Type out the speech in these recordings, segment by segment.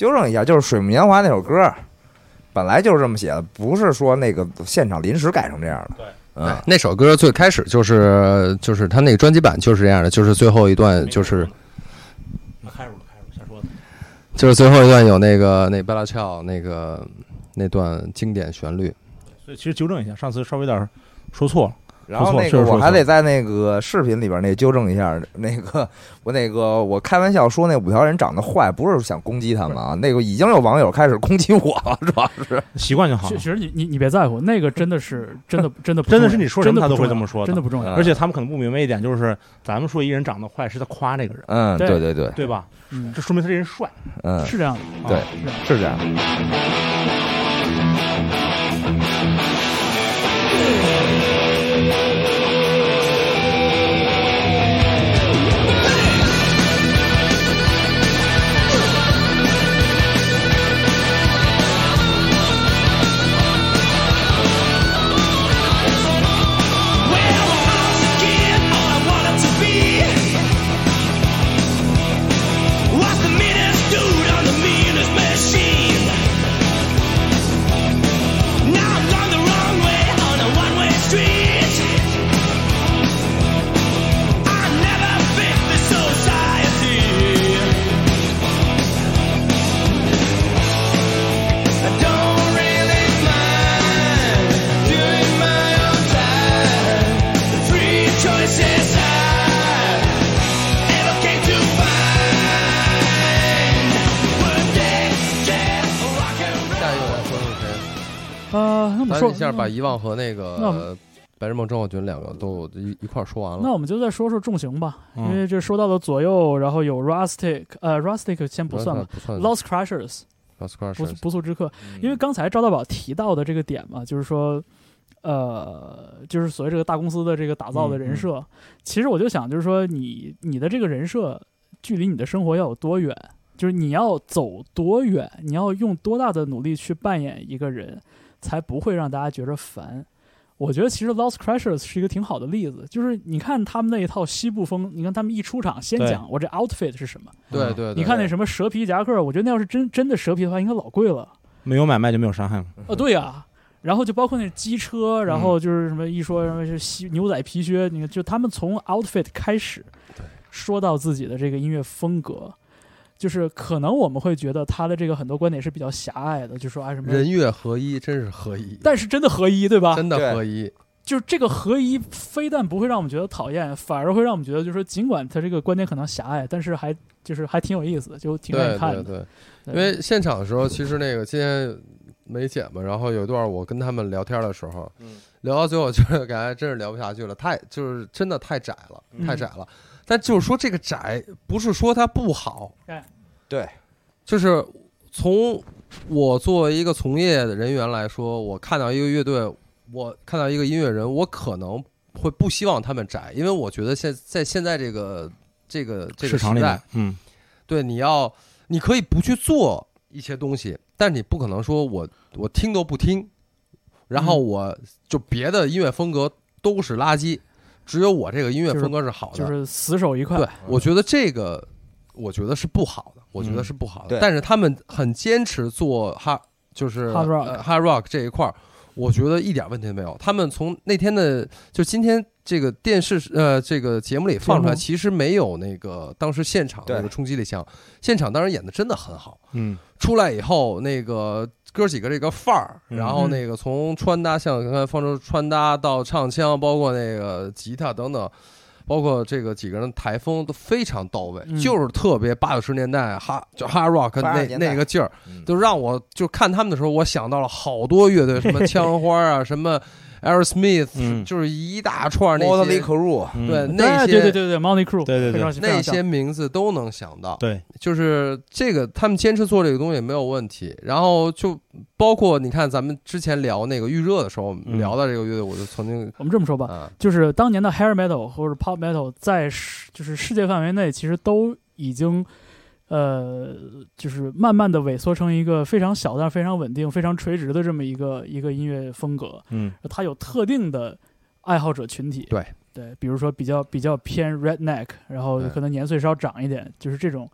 纠正一下，就是《水木年华》那首歌，本来就是这么写的，不是说那个现场临时改成这样的。对，嗯，那首歌最开始就是就是他那个专辑版就是这样的，就是最后一段就是那开始吧，开始说的。就是最后一段有那个那巴拉乔那个那段经典旋律。所以其实纠正一下，上次稍微有点说错了。然后那个我还得在那个视频里边那纠正一下，那个我那个我开玩笑说那五条人长得坏，不是想攻击他们啊，那个已经有网友开始攻击我了，主要是 习惯就好其。其实你你你别在乎，那个真的是真的 真的真的是你说什么他都会这么说的真的不重要。嗯而且他们可能不明白一点，就是咱们说一人长得坏是在夸那个人，嗯，对对对对，吧？嗯，这说明他这人帅。嗯，是这样的。对啊是这样。Don't 呃，那么说咱一下把遗忘和那个白日梦症候群两个都一一块儿说完了。那我们就再说说重型吧，嗯因为这说到了左右，然后有 Rustic，呃，Rustic 先不算吧，Lost Crashers Lost 不 Crashers 不速之客，因为刚才赵大宝提到的这个点嘛，就是说，呃，就是所谓这个大公司的这个打造的人设，其实我就想，就是说你你的这个人设距离你的生活要有多远，就是你要走多远，你要用多大的努力去扮演一个人，才不会让大家觉着烦。我觉得其实 Lost Crashers 是一个挺好的例子，就是你看他们那一套西部风，你看他们一出场先讲我这 outfit 是什么，对对，对你看那什么蛇皮夹克，我觉得那要是真真的蛇皮的话，应该老贵了。没有买卖就没有伤害嘛。哦，对呀、然后就包括那机车，然后就是什么一说什么是西牛仔皮靴，你看就他们从 outfit 开始说到自己的这个音乐风格，就是可能我们会觉得他的这个很多观点是比较狭隘的，就说啊什么，人月合一，真是合一，但是真的合一，对吧？真的合一。就是这个合一，非但不会让我们觉得讨厌，反而会让我们觉得，就是说尽管他这个观点可能狭隘，但是还就是还挺有意思的，就挺愿意看的。对对，对因为现场的时候，其实那个今天没剪嘛，然后有一段我跟他们聊天的时候，嗯聊到最后就是感觉真是聊不下去了，太就是真的太窄了，嗯太窄了。但就是说这个窄，不是说它不好，对，就是从我作为一个从业的人员来说，我看到一个乐队，我看到一个音乐人，我可能会不希望他们窄，因为我觉得现在现在这个这个这个时代市场里面，，嗯，对，你要你可以不去做一些东西，但你不可能说我我听都不听，然后嗯。我就别的音乐风格都是垃圾，只有我这个音乐风格是好的。就是死守一块。对，我觉得这个我觉得是不好的，我觉得嗯是不好的。对但是他们很坚持做哈，就是 Hard rock 呃 hard rock 这一块儿，我觉得一点问题都没有。他们从那天的就今天这个电视呃这个节目里放出来，其实没有那个当时现场那个冲击力强。现场当然演的真的很好，嗯，出来以后那个哥几个这个范儿，嗯。然后那个从穿搭，像刚才方舟穿搭到唱腔，包括那个吉他等等。包括这个几个人台风都非常到位，嗯。就是特别八九十年代哈就 hard rock 80那年代。那个劲儿，嗯。就让我就看他们的时候，我想到了好多乐队，什么 枪花啊，什么 Aerosmith，、嗯。就是一大串那 Motley 些对对那些对对对对，Money Crew，对对对。那些名字都能想到。对，就是这个，他们坚持做这个东西没有问题。然后就包括你看，咱们之前聊那个预热的时候，嗯。聊到这个乐队，我就曾经我们这么说吧，啊，就是当年的 hair metal 或者 pop metal 在世就是世界范围内，其实都已经呃，就是慢慢的萎缩成一个非常小但是非常稳定、非常垂直的这么一个一个音乐风格。嗯它有特定的爱好者群体，对对，比如说比较比较偏 redneck，然后可能年岁稍长一点，就是这种。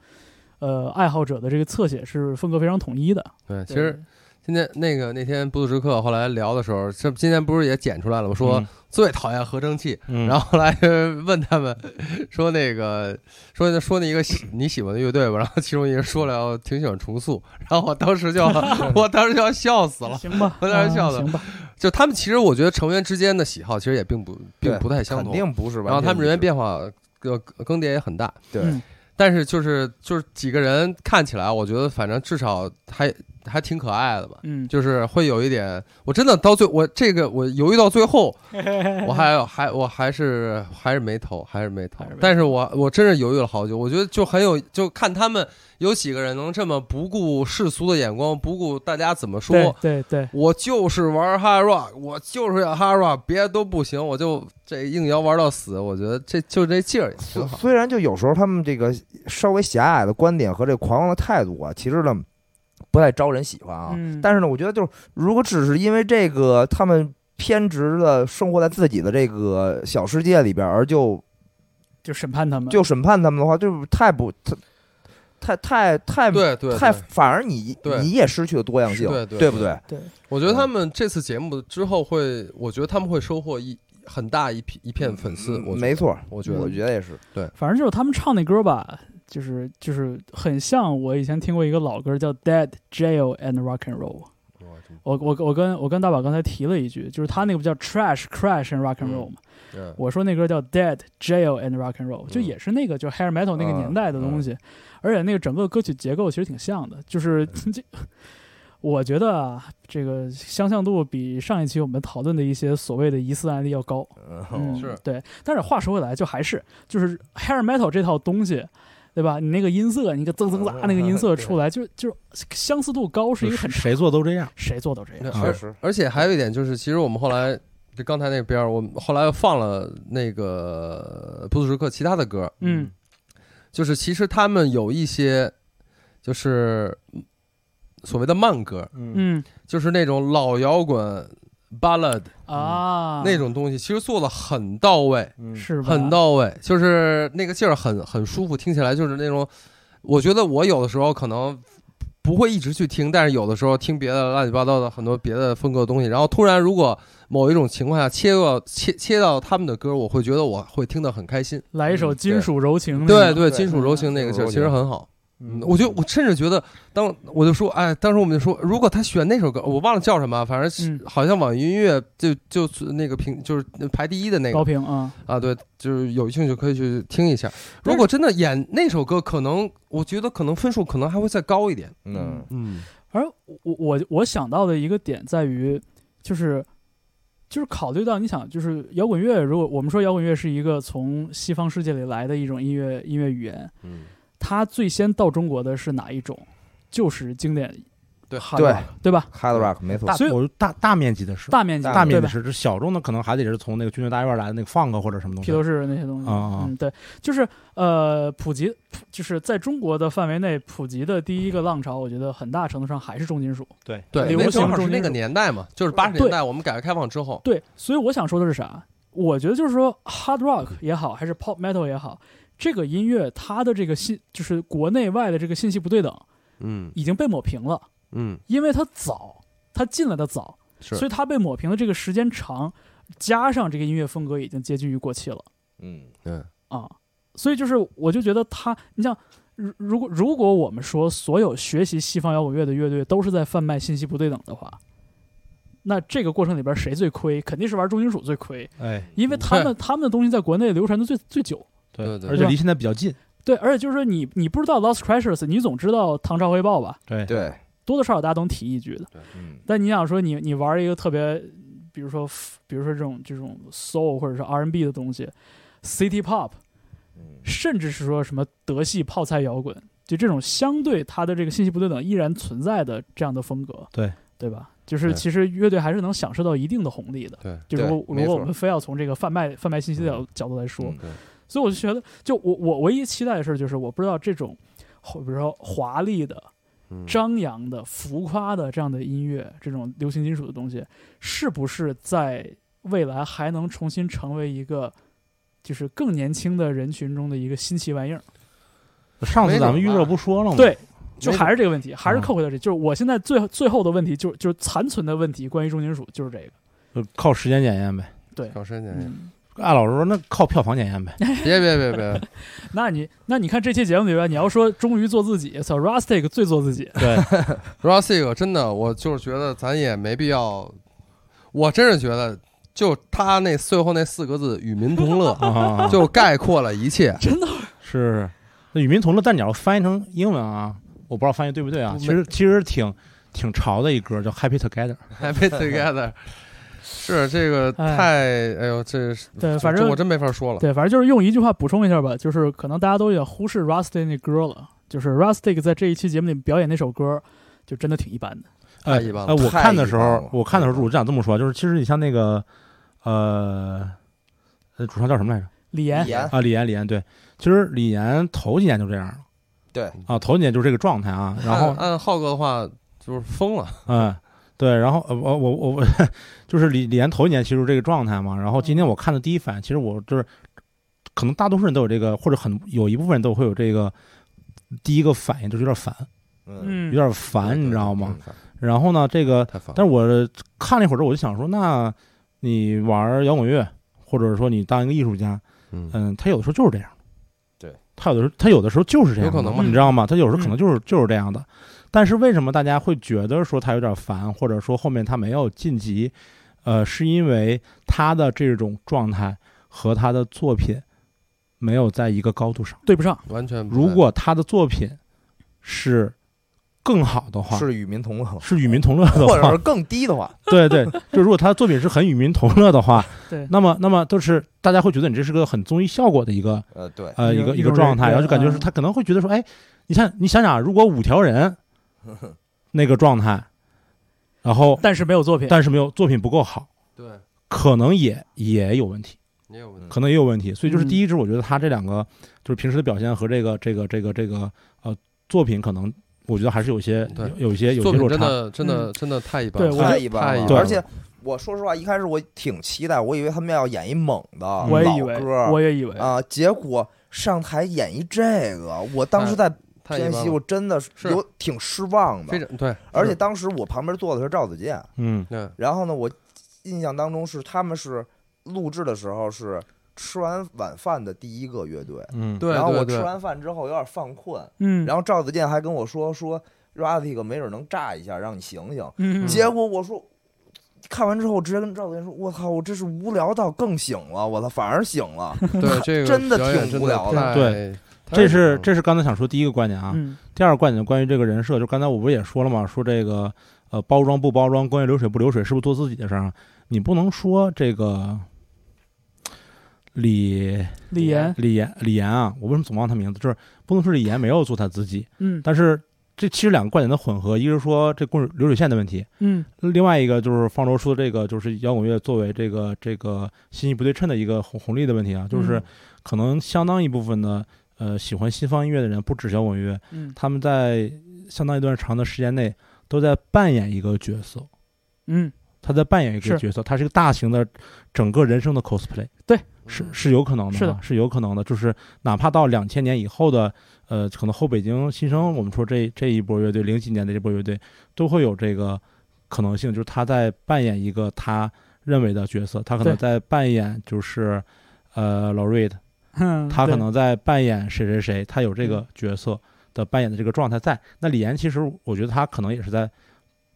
呃爱好者的这个侧写是风格非常统一的。对，其实今天那个那天不速之客后来聊的时候，这今天不是也剪出来了吗？说嗯最讨厌合成器，嗯，然后后来问他们说那个说说那一个喜你喜欢的乐队吧，然后其中一个说了挺喜欢重塑，然后我当时就要 我当时就要笑死了。行吧，我在那儿笑的啊行吧，就他们其实我觉得成员之间的喜好其实也并不并不太相同肯同，定不是完全一致。然后他们人员变化更更迭也很大，对嗯但是就是就是几个人看起来，我觉得反正至少还还挺可爱的吧。嗯，就是会有一点，我真的到最我这个我犹豫到最后，我还还我还是还是没投，还是没投。但是我我真是犹豫了好久，我觉得就很有，就看他们有几个人能这么不顾世俗的眼光，不顾大家怎么对说，对对，我就是玩 hard rock，我就是要 hard rock，别的都不行，我就这硬摇玩到死。我觉得这就这劲儿也挺好。虽然就有时候他们这个稍微狭隘的观点和这狂妄的态度啊，其实呢不太招人喜欢啊。嗯，但是呢，我觉得就是如果只是因为这个他们偏执的生活在自己的这个小世界里边，而就就审判他们，就审判他们的话，就是太不太太太太对对，太，反而你你也失去了多样性，对对不对？对，我觉得他们这次节目之后会，我觉得他们会收获一很大一批一片粉丝。我没，错，我觉得我觉得也是对。反正就是他们唱那歌吧，就是就是很像我以前听过一个老歌叫《Dead Jail and Rock and Roll》。我我我跟我跟大宝刚才提了一句，就是他那个不叫 Trash Crash and Rock and Roll 嘛，嗯我说那歌叫 Dead Jail and Rock and Roll，就也是那个就 Hair Metal 那个年代的东西，而且那个整个歌曲结构其实挺像的，就是 这。我觉得啊，这个相像度比上一期我们讨论的一些所谓的疑似案例要高。嗯，是对。但是话说回来，就还是就是 hair metal 这套东西，对吧？你那个音色，你个增增杂那个音色出来，就就相似度高是一个很谁做都这样。谁做都这样。而确实，而且还有一点就是，其实我们后来就刚才那边儿，我们后来又放了那个不速之客其他的歌，嗯，就是其实他们有一些就是所谓的慢歌，嗯。嗯。就是那种老摇滚 ballad 啊，那种东西，其实做的很到位，嗯是吧很到位，就是那个劲儿很很舒服，听起来就是那种，我觉得我有的时候可能不会一直去听，但是有的时候听别的乱七八糟的很多别的风格的东西，然后突然如果某一种情况下切到切切到他们的歌，我会觉得我会听得很开心。来一首金属柔情对对，金属柔情那个劲儿其实很好。嗯我就我甚至觉得，当我就说，哎，当时我们就说，如果他选那首歌，我忘了叫什么，反正是嗯。好像网易音乐就就是那个评就是排第一的那个高评啊，啊，对，就是有兴趣可以去听一下。如果真的演那首歌，可能我觉得可能分数可能还会再高一点。嗯。嗯而我我我想到的一个点在于，就是就是考虑到你想，就是摇滚乐，如果我们说摇滚乐是一个从西方世界里来的一种音乐音乐语言，嗯，它最先到中国的是哪一种？就是经典对 hard 对 rock，对吧？，hard rock 没错大，所以我大大面积的是大面积大对吧？大面积是，这小众的可能还得是从那个军队大院来的那个 funk 或者什么东西披。头士那些东西，啊啊嗯，对，就是呃，普及，普就是在中国的范围内普及的第一个浪潮，我觉得很大程度上还是重金属。对对，流那正行好是那个年代嘛，就是八十年代我们改革开放之后，对，所以我想说的是啥？我觉得就是说，hard rock 也好，还是 pop metal 也好，这个音乐它的这个信，就是国内外的这个信息不对等，嗯。已经被抹平了，嗯，因为它早，它进来的早，是。所以它被抹平的这个时间长，加上这个音乐风格已经接近于过气了。嗯。嗯。啊，所以就是我就觉得它，你像。如如果如果我们说所有学习西方摇滚乐的乐队都是在贩卖信息不对等的话，那这个过程里边谁最亏？肯定是玩重金属最亏，哎，因为他们 他们的东西在国内流传的最最久。对对而且离现在比较近。对，而且就是说你你不知道 Lost Crashers，你总知道唐朝汇报吧？对，对，多多少少大家都提一句的。嗯但你想说你你玩一个特别，比如说比如说这种这种 soul 或者是 R&B 的东西，City Pop，嗯甚至是说什么德系泡菜摇滚，就这种相对它的这个信息不对等依然存在的这样的风格，对对吧？就是其实乐队还是能享受到一定的红利的。对，就如如果我们非要从这个贩卖贩卖信息的角角度来说，嗯对所以我就觉得，就我我唯一期待的事儿就是，我不知道这种，比如说华丽的、嗯张扬的、浮夸的这样的音乐，这种流行金属的东西，是不是在未来还能重新成为一个，就是更年轻的人群中的一个新奇玩意儿？上次咱们预热不说了吗？，对，就还是这个问题，还是啊扣回到这，就是我现在最最后的问题，就是就是残存的问题，关于重金属就是这个。就靠时间检验呗。对，靠时间检，嗯，艾老师说那靠票房检验呗。别别别别，那你那你看这期节目里边，你要说忠于做自己，操，Rustic 最做自己。对，，Rustic 真的，我就是觉得咱也没必要，我真是觉得，就他那最后那四个字“与民同乐啊”，就概括了一切。真的是。那与民同乐，但你要翻译成英文啊，我不知道翻译对不对啊。其实其实挺挺潮的一歌，叫 Happy Together。Happy together，是这个哎。太，哎呦，这是对，反正我真没法说了。对，反正就是用一句话补充一下吧，就是可能大家都有点忽视 Rustic 那歌了，就是 Rustic 在这一期节目里表演那首歌，就真的挺一般的。哎一般了哎，我看的时候我看的时候，我就想这么说，就是其实你像那个，呃，呃，主唱叫什么来着？李岩，言啊，李岩，李岩，对，其实李岩头几年就这样。了对，啊，头几年就是这个状态啊，然后按按浩哥的话，就是疯了。嗯，对，然后呃，我我我我 就是李李岩头一年其实这个状态嘛，然后今天我看的第一反应，其实我就是可能大多数人都有这个，或者很有一部分人都会有这个第一个反应，就是有点烦，嗯，嗯，有点烦，你知道吗？嗯？然后呢，这个。但是我看了一会儿之后，我就想说，那你玩摇滚乐，或者说你当一个艺术家，嗯，嗯，他有的时候就是这样。对，他有的时候他有的时候就是这样，有可能嘛你知道吗？他有时候可能嗯就是、就是这样的。但是为什么大家会觉得说他有点烦，或者说后面他没有晋级？呃，是因为他的这种状态和他的作品没有在一个高度上。对不上。完全如果他的作品是更好的话，是与民同乐，是与民同乐的话或者是，更低的话，对对，就如果他的作品是很与民同乐的话，对，那么那么都是大家会觉得你这是个很综艺效果的一个呃，对，呃一一个一个状态，然后就感觉是嗯他可能会觉得说，哎，你看你想想，如果五条人那个状态，然后但是没有作品。但是没有作品不够好，对，可能也也有问题，也有问题。可能也有问题。所以就是嗯第一支，我觉得他这两个就是平时的表现和这个这个这个这个呃作品，可能我觉得还是有些对有有一些有些落差。真的真的真的太一般了，对太一般了，太一般了而且。我说实话，一开始我挺期待，我以为他们要演一猛的我也以为老歌，我也以为，啊，结果上台演一这个，我当时在偏西，太一般了我真的是是有挺失望的。非常对，而且当时我旁边坐的是赵子健，嗯对然后呢，我印象当中是他们是录制的时候是吃完晚饭的第一个乐队，嗯，对然后我吃完饭之后有点犯困，嗯，然后赵子健还跟我说说 Ratic 没准能炸一下，让你醒醒。嗯，结果我说。看完之后，我直接跟赵子健说：“我操，我这是无聊到更醒了，我操，反而醒了。对 这个真的挺无聊的对，太这是嗯这是刚才想说第一个观点啊。嗯第二个观点关于这个人设，就刚才我不是也说了吗？说这个呃包装不包装，关于流水不流水，是不是做自己的事儿啊？你不能说这个李李岩，李岩李岩啊，我为什么总忘他名字？就是不能说李岩没有做他自己，嗯但是这其实两个观点的混合，一个是说这供流水线的问题，嗯另外一个就是方舟说的这个就是摇滚乐作为这个这个信息不对称的一个红红利的问题啊，就是嗯可能相当一部分的呃喜欢西方音乐的人，不只是摇滚乐，嗯。他们在相当一段长的时间内都在扮演一个角色，嗯，他在扮演一个角色，他是一个大型的整个人生的 cosplay，对，是是有可能的啊，是的。是有可能的，就是哪怕到两千年以后的，呃，可能后北京新生，我们说这这一波乐队，零几年的这波乐队都会有这个可能性，就是他在扮演一个他认为的角色，他可能在扮演就是呃老瑞的，嗯他可能在扮演谁谁谁，他有这个角色的扮演的这个状态在。那李岩其实我觉得他可能也是在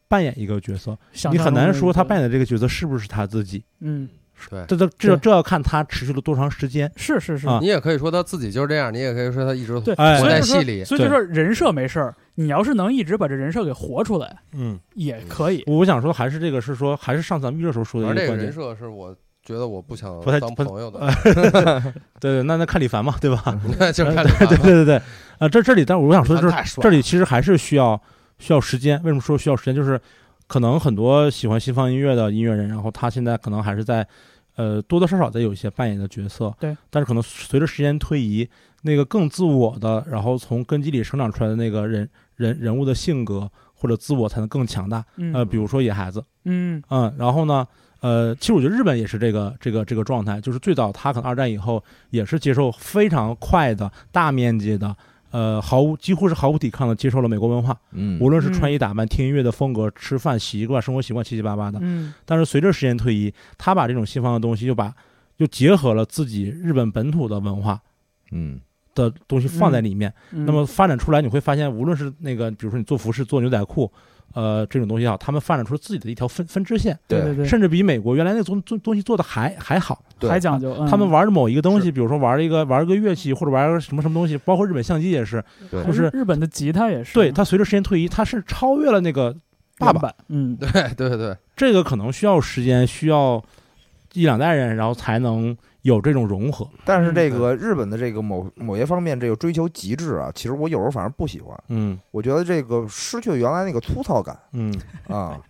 扮演一个角色，你很难说他扮演，的这个角色是不是他自己，嗯，对。这这这这要看他持续了多长时间。是是是，啊你也可以说他自己就是这样，你也可以说他一直对，哎活在戏里。所以就说人设没事儿，你要是能一直把这人设给活出来，嗯，也可以。我想说还是这个是说，还是上次咱们预热时候说的而这个人。设是我觉得我不想不太不当朋友的，对对，那那看李凡嘛，对吧？就是 看对对对对对，啊，这这里，但是我想说的是，这里其实还是需要需要时间。为什么说需要时间？就是可能很多喜欢西方音乐的音乐人，然后他现在可能还是在呃多多少少在有一些扮演的角色，对。但是可能随着时间推移，那个更自我的，然后从根基里生长出来的那个人人人物的性格或者自我才能更强大。嗯呃，比如说野孩子，嗯嗯，然后呢，呃，其实我觉得日本也是这个这个这个状态，就是最早他可能二战以后也是接受非常快的大面积的呃，毫无几乎是毫无抵抗的接受了美国文化，嗯，无论是嗯穿衣打扮、听音乐的风格、吃饭习惯、生活习惯，七七八八的。嗯。但是随着时间推移，他把这种西方的东西又把又结合了自己日本本土的文化嗯。的东西放在里面，嗯。那么发展出来，你会发现，无论是那个，比如说你做服饰、做牛仔裤，呃，这种东西啊，他们发展出自己的一条分分支线，对。对对，甚至比美国原来那个东东东西做的还还好。对。还讲究，嗯。他们玩的某一个东西，比如说玩一个玩一个乐器，或者玩个什么什么东西，包括日本相机也是，对。就是日本的吉他也是，对它随着时间推移，它是超越了那个爸爸。嗯，对对对，这个可能需要时间，需要一两代人，然后才能有这种融合。但是这个日本的这个某某些方面这个追求极致啊，其实我有时候反而不喜欢，嗯。我觉得这个失去了原来那个粗糙感嗯，啊，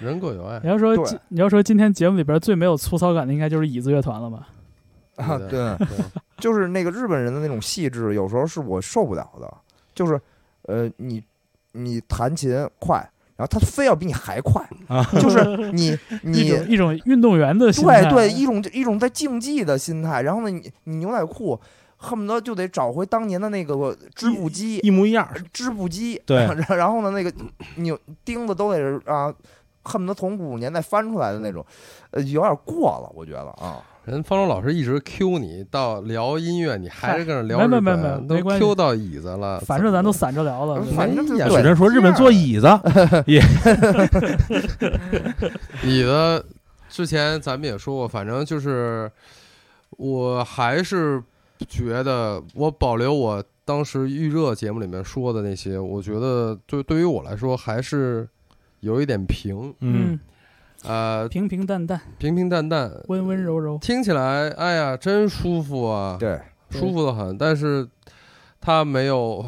人各有爱。你。要说今你要说今天节目里边最没有粗糙感的，应该就是椅子乐团了吧？啊，对。就是那个日本人的那种细致，有时候是我受不了的。就是，呃，你你弹琴快，然后他非要比你还快啊就是你 一你种一种运动员的心态，对对一种一种在竞技的心态。然后呢，你你牛仔裤恨不得就得找回当年的那个织布机，一模一样。织布机。对然然后呢，那个扭钉子都得是啊，恨不得从五十年代翻出来的那种，呃，有点过了，我觉得啊。人方舟老师一直 Q 你，到聊音乐，你还是跟着聊日没没没，没没关系。都 Q 到椅子了。反正咱都散着聊了，反正有人说日本坐椅子，椅子之前咱们也说过，反正就是，我还是觉得我保留我当时预热节目里面说的那些，我觉得对对于我来说还是有一点平，嗯。嗯，呃，平平淡淡，平平淡淡，温温柔柔，听起来哎呀真舒服啊，对，舒服的很，但是他没有，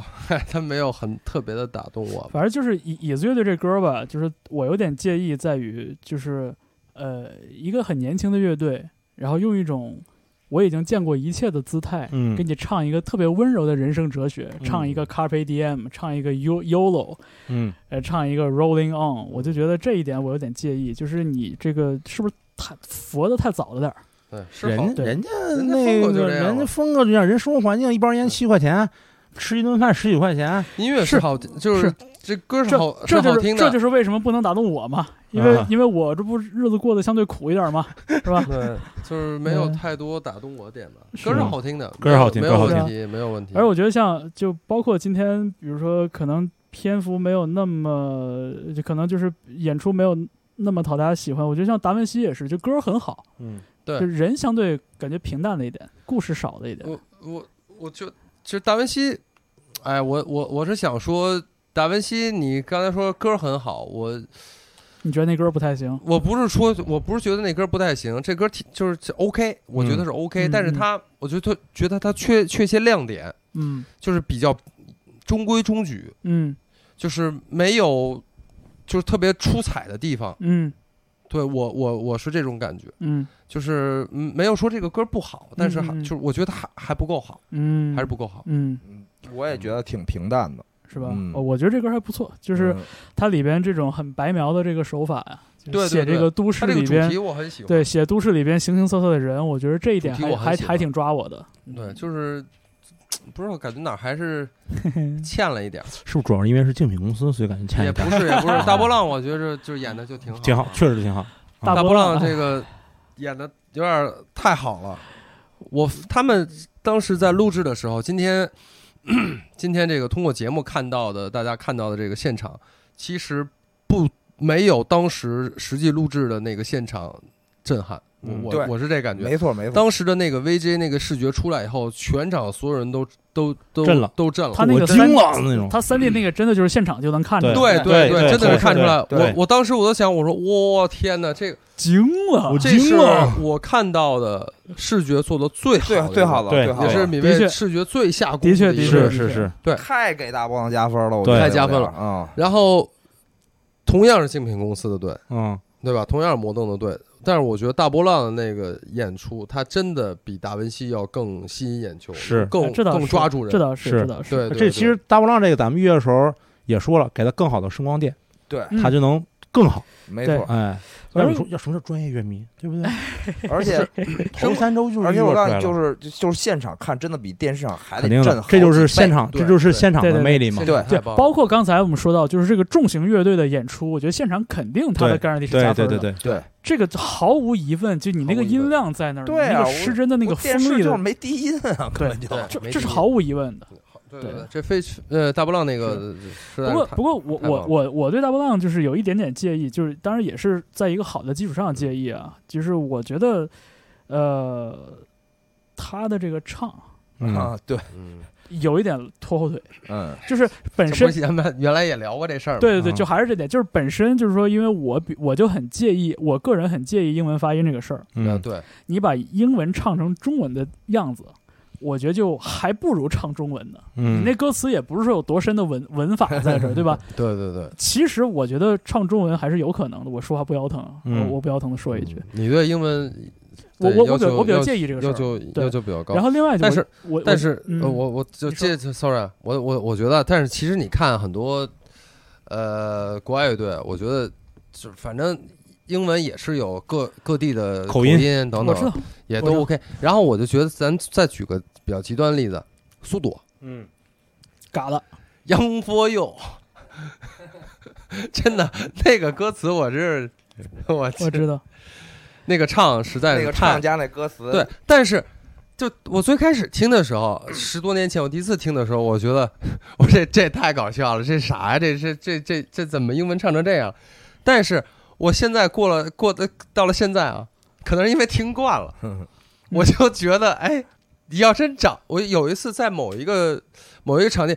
他没有很特别的打动我。反正就是椅椅子乐队这歌吧，就是我有点介意在于，就是呃，一个很年轻的乐队，然后用一种我已经见过一切的姿态，嗯。给你唱一个特别温柔的人生哲学，嗯。唱一个 Carpe Diem，唱一个 You YOLO，嗯。呃，唱一个 Rolling On，我就觉得这一点我有点介意，就是你这个是不是太佛的太早了点儿？对，是好对。人人家那个人家风格就这样，人生活环境一包烟七块钱，吃一顿饭十几块钱，音乐是好，就是是这歌是好，这就是好听的。这就是为什么不能打动我嘛，因为、啊因为我这不日子过得相对苦一点嘛，是吧？对，就是没有嗯太多打动我的点的。是歌是好听的，歌是好听没有歌好没有问题，没有问题。而我觉得像就包括今天，比如说可能篇幅没有那么，就可能就是演出没有那么讨大家喜欢。我觉得像达文西也是，就歌很好，嗯对就人相对感觉平淡了一点，故事少了一点。我我我就其实达文西，哎，我我我是想说，达文西，你刚才说歌很好，我你觉得那歌不太行？我不是说我不是觉得那歌不太行，这歌挺就是 OK，我觉得是 OK，、嗯但是他我觉得他觉得他缺缺些亮点，嗯就是比较中规中矩，嗯就是没有就是特别出彩的地方。嗯对我我我是这种感觉，嗯就是嗯没有说这个歌不好，但是还就是我觉得还还不够好，嗯，还是不够好。嗯，嗯，我也觉得挺平淡的，是吧？嗯哦，我觉得这歌还不错，就是嗯它里边这种很白描的这个手法呀，写这个都市里边主题我很喜欢，对，写都市里边形形色色的人，我觉得这一点还还还挺抓我的。对，就是 不知道感觉哪儿还是 欠了一点儿，是不是主要是因为是竞品公司，所以感觉欠也一点不是也不是 大波浪，我觉着就是演的就挺好，挺好，确实挺好。大大波浪这个演的有点太好了。我他们当时在录制的时候，今天 今天这个通过节目看到的，大家看到的这个现场，其实不没有当时实际录制的那个现场震撼。我嗯我对我是这感觉。没错没错，当时的那个 VJ 那个视觉出来以后，全场所有人都都都震了都震了。我惊他那个惊了那种，他三 D 那个真的就是现场就能看出来，对对对真的是看出来。我我当时我都想，我说我天哪，这个惊了。这是我看到的视觉做的最好最好的对最好的，也是米未视觉最下功夫的确一个的确是是对，太给大波浪加分了，太加分了啊！然后同样是竞品公司的队，嗯，对吧？同样是摩登的队，但是我觉得大波浪的那个演出，他真的比达文西要更吸引眼球，是更更抓住人。这倒是，是这倒是。对，对这其实大波浪这个咱们预约的时候也说了，给他更好的声光电，对，嗯他就能更好。没错，哎，要你说要什么叫专业乐迷，对不对？而且头三周就是而且我告诉你，就是就就是现场看，真的比电视上还肯定的得震撼，这就是现场，这就是现场的魅力嘛。对包括刚才我们说到，就是这个重型乐队的演出，我觉得现场肯定它的对感染力是对加分的。对对对，对这个毫无疑问，就你那个音量在那儿，你那个对啊失真的那个锋利的，就是没低音啊，根本就对这这是毫无疑问的。对对。对，这非呃大波浪那个是不过不过我我我我对大波浪就是有一点点介意，就是当然也是在一个好的基础上介意啊，就是我觉得呃他的这个唱嗯，啊，对，嗯，有一点拖后腿，嗯，就是本身咱们原来也聊过这事儿？对对对，嗯。就还是这点，就是本身就是说，因为我比我就很介意，我个人很介意英文发音这个事儿。嗯，对，你把英文唱成中文的样子，我觉得就还不如唱中文呢。你嗯，那歌词也不是说有多深的文文法在这儿，对吧？对对对。其实我觉得唱中文还是有可能的。我说话不腰疼，嗯我我不腰疼的说一句，嗯你对英文我我我比较我比较介意这个事儿。要求对要求比较高。然后另外就但是我但是我我就介 sorry，啊我我我觉得，但是其实你看很多呃国外乐队，我觉得就反正英文也是有各各地的口音音等我知道等，也都 OK。然后我就觉得咱再举个比较极端的例子，苏朵嗯，嘎了，Young for You，真的那个歌词我是 我我知道。那个唱实在那是太个唱家那歌词，对，但是就我最开始听的时候，十多年前我第一次听的时候，我觉得 我这这太搞笑了，这啥呀？这这这这这怎么英文唱成这样？但是我现在过了过的到了现在啊，可能是因为听惯了，我就觉得哎，你要真找我有一次在某一个某一个场地，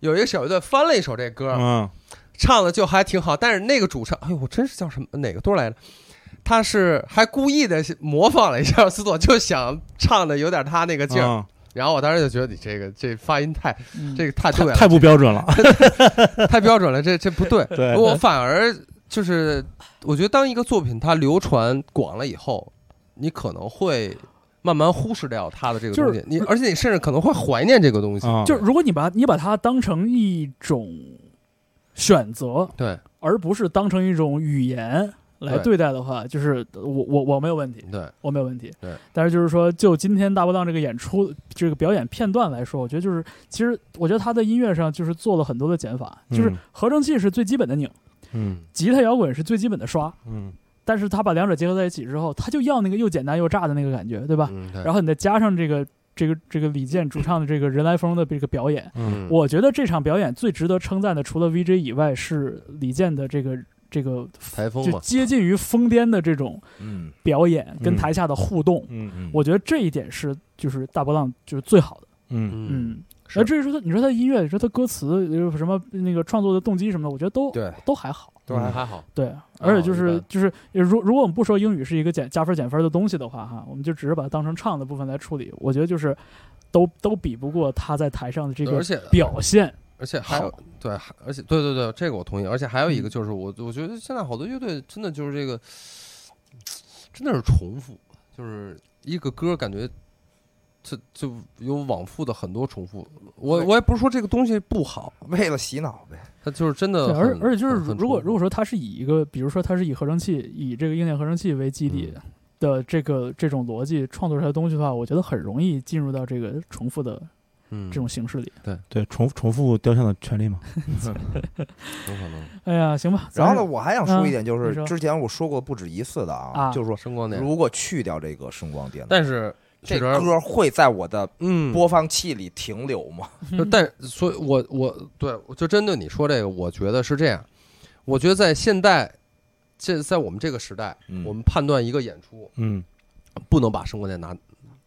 有一个小乐队翻了一首这歌，嗯，唱的就还挺好，但是那个主唱，哎呦，我真是叫什么哪个队来着？他是还故意的模仿了一下思朵，就想唱的有点他那个劲儿。嗯然后我当时就觉得你这个这发音太嗯这个太对了，太太不标准了。太标准了，这这不对。对，我反而就是我觉得当一个作品它流传广了以后，你可能会慢慢忽视掉它的这个就是东西，你而且你甚至可能会怀念这个东西。啊，就如果你把你把它当成一种选择，对而不是当成一种语言来对对待的话，就是我我我没有问题，对，我没有问题。对，但是就是说，就今天大波浪这个演出这个表演片段来说，我觉得就是其实我觉得他在音乐上就是做了很多的减法，就是嗯合成器是最基本的拧，嗯吉他摇滚是最基本的刷，嗯。但是他把两者结合在一起之后，他就要那个又简单又炸的那个感觉，对吧？嗯，对。然后你再加上这个这个这个李健主唱的这个人来疯的这个表演。嗯。我觉得这场表演最值得称赞的，除了 VJ 以外，是李健的这个这个就台风就，接近于疯癫的这种嗯。表演跟嗯。台下的互动。嗯。嗯，我觉得这一点是就是大波浪就是最好的。嗯而至于说他，你说他音乐，你说他歌词呃什么那个创作的动机什么的，我觉得都对，都还好。都还还好，对，而且就是就是，如如果我们不说英语是一个减加分减分的东西的话，哈，我们就只是把它当成唱的部分来处理。我觉得就是都都比不过他在台上的这个表现。而且还有对，而且对对对，这个我同意。而且还有一个就是我，我觉得现在好多乐队真的就是这个，真的是重复，就是一个歌感觉就就有往复的很多重复。我我也不是说这个东西不好，为了洗脑呗，它就是真的而而且就是如果如果说它是以一个，比如说它是以合成器，以这个硬件合成器为基底嗯的这个这种逻辑创作出来的东西的话，我觉得很容易进入到这个重复的嗯这种形式里。对对，重重复雕像的权利嘛。有可能哎呀，行吧。然后呢，我还想说一点，就是之前我说过不止一次的啊啊，就是说声光电，如果去掉这个声光电，但是这歌会在我的嗯播放器里停留吗？就但所以我，我对我就针对你说这个，我觉得是这样。我觉得在现代，这在我们这个时代，嗯我们判断一个演出嗯不能把生活再拿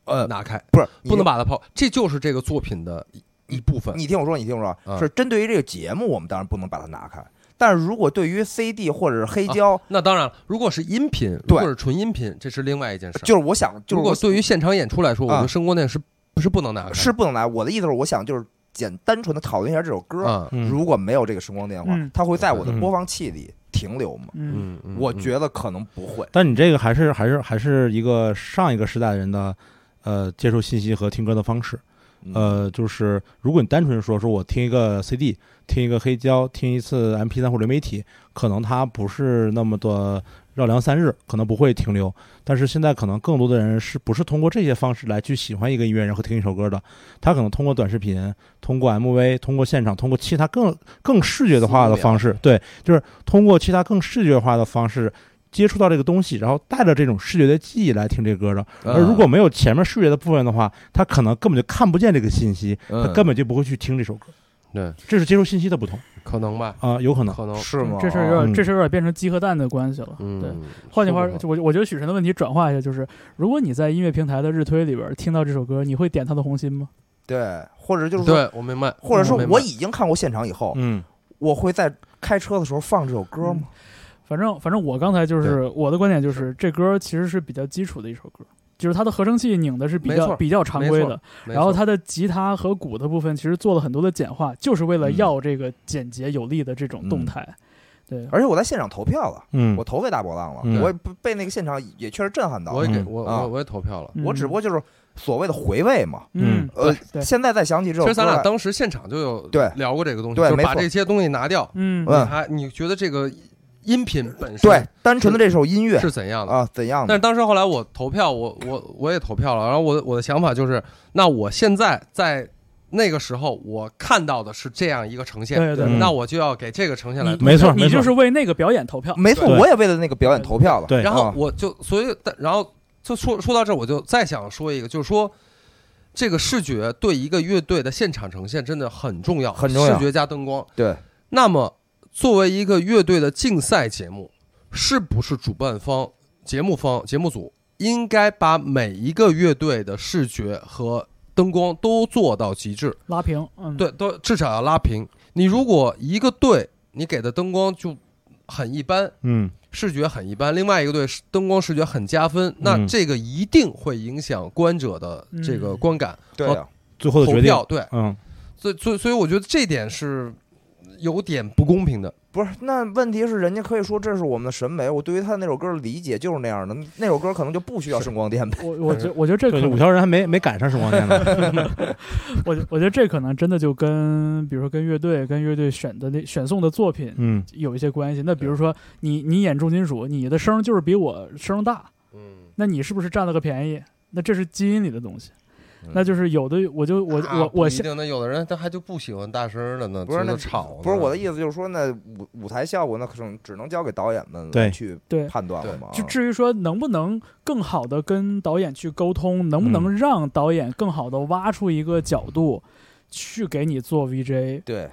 呃，拿开，不是，不能把它抛，这就是这个作品的一一部分。你听我说，你听我说，啊是针对于这个节目，我们当然不能把它拿开。但是如果对于 CD 或者是黑胶，那当然了，如果是音频，如对果是纯音频，这是另外一件事。就是我想，就是如果对于现场演出来说，我觉啊得声光电是不是不能拿？是不能拿。我的意思是，我想就是简单纯的讨论一下这首歌。啊，嗯，如果没有这个声光电的话嗯，它会在我的嗯播放器里停留吗？嗯我嗯觉得可能不会。但你这个还是还是还是一个上一个时代人的呃接受信息和听歌的方式。嗯呃，就是如果你单纯说说我听一个 CD，听一个黑胶，听一次 MP 3或流媒体，可能它不是那么的绕梁三日，可能不会停留。但是现在可能更多的人是不是通过这些方式来去喜欢一个音乐人和听一首歌的？他可能通过短视频、通过 MV、通过现场、通过其他更更视觉化的方式，对，就是通过其他更视觉化的方式。接触到这个东西，然后带着这种视觉的记忆来听这个歌的，而如果没有前面视觉的部分的话，他可能根本就看不见这个信息，他嗯根本就不会去听这首歌。对，这是接收信息的不同可能吧，啊、有可能。可能，是吗？这事儿有点，嗯这事儿有点变成鸡和蛋的关系了。嗯，对，换句话我我觉得许晨的问题转化一下，就是如果你在音乐平台的日推里边听到这首歌，你会点他的红心吗？对，或者就是说，对我明白，或者说我已经看过现场以后，嗯我会在开车的时候放这首歌吗？反正反正我刚才就是我的观点就是这歌其实是比较基础的一首歌，就是它的合成器拧的是比较比较常规的，然后它的吉他和鼓的部分其实做了很多的简化，就是为了嗯。要这个简洁有力的这种动态。对，而且我在现场投票了，嗯。我投给大波浪了，嗯。我也不被那个现场也确实震撼到我也给我啊。我我也投票了。嗯。我只不过就是所谓的回味嘛，嗯。呃对，现在再想起这首歌其实咱俩，当时现场就有对。聊过这个东西，就是对把这些东西拿掉，嗯。嗯。你还你觉得这个音频本身对单纯的这首音乐是怎样的？啊怎样的？但是当时后来我投票，我我我也投票了，然后我我的想法就是，那我现在在那个时候我看到的是这样一个呈现，对对对那我就要给这个呈现来投没错没错你就是为那个表演投票。没错，我也为了那个表演投票了。对然后啊我就所以，但然后就说说到这儿，我就再想说一个，就是说。这个视觉对一个乐队的现场呈现真的很重要，很重要视觉加灯光。对，那么，作为一个乐队的竞赛节目，是不是主办方、节目方、节目组应该把每一个乐队的视觉和灯光都做到极致？拉平，嗯，对，都至少要拉平。你如果一个队你给的灯光就很一般，嗯。视觉很一般，另外一个队灯光视觉很加分，那嗯这个一定会影响观者的这个嗯观感、对啊，最后的决定，投票。对，嗯。所以所以所以我觉得这点是有点不公平的。不是，那问题是人家可以说这是我们的审美，我对于他那首歌的理解就是那样的，那首歌可能就不需要声光电呗。我我觉我觉得这可能，五，条人还没没赶上声光电呢。我觉我觉得这可能真的就跟比如说跟乐队跟乐队选的那选送的作品嗯有一些关系。那比如说你你演重金属，你的声就是比我声大，嗯，那你是不是占了个便宜？那这是基因里的东西。嗯那就是有的，我就我我我现不一定，那有的人他还就不喜欢大声的呢，不是那吵。不是我的意思，就是说那舞舞台效果，那可能只能交给导演们对来去对判断了嘛。就至于说能不能更好的跟导演去沟通，能不能让导演更好的挖出一个角度去给你做 VJ，对，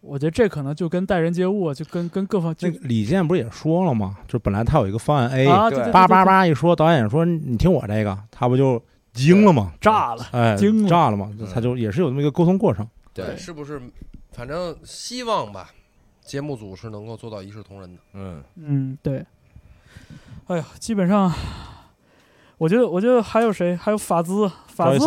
我觉得这可能就跟待人接物，就跟跟各方就那个李健不是也说了吗？就本来他有一个方案 A，叭叭，叭一说，导演说你听我这个，他不就惊了嘛？炸了，哎，惊了炸了嘛嗯？他就也是有这么一个沟通过程。对，是不是？反正希望吧，节目组是能够做到一视同仁的。嗯，嗯，对。哎呀，基本上，我觉得，我觉得还有谁？还有法兹，法兹，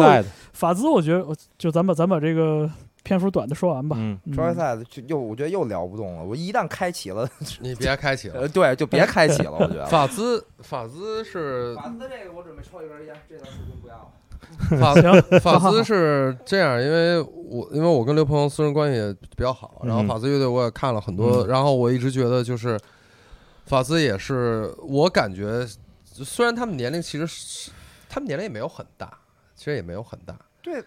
法兹，我觉得，就咱把咱把这个篇幅短的说完吧。嗯，嗯超级赛就又我觉得又聊不动了。我一旦开启了，你别开启呃，了。对，就别开启了。我觉得。法兹，法兹是法兹这个我准备抽一根烟，这段视频不要了。法行法兹是这样，因为我因为我跟刘鹏私人关系也比较好，然后嗯法兹乐队我也看了很多，然后我一直觉得就是法兹也是我感觉，虽然他们年龄其实是他们年龄也没有很大，其实也没有很大，对，呃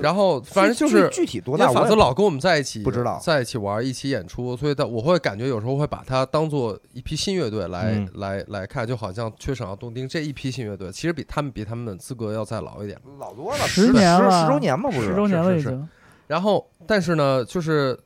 然后反正就是具具体多大，法兹老跟我们在一起，不知道在一起玩，一起演出，所以他我会感觉有时候会把他当做一批新乐队来、嗯来来看，就好像缺省要动丁这一批新乐队，其实比他们比他们的资格要再老一点。老多了，十十年了十周年嘛，不是？十周年了已经。然后，但是呢，就是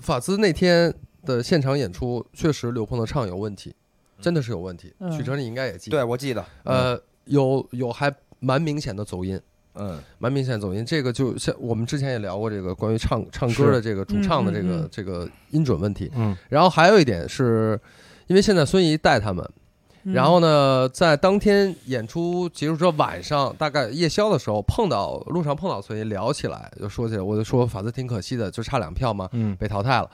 法兹那天的现场演出，确实刘鹏的唱有问题，真的是有问题。嗯许哲你应该也记得，对，我记得。呃，有有还蛮明显的走音。嗯，蛮明显走音，这个就像我们之前也聊过这个关于唱唱歌的这个主唱的这个这个音准问题。嗯。然后还有一点是，因为现在孙怡带他们，嗯。然后呢，在当天演出结束之后，晚上大概夜宵的时候碰到路上碰到孙怡聊起来，就说起来，我就说法子挺可惜的，就差两票嘛，嗯。被淘汰了。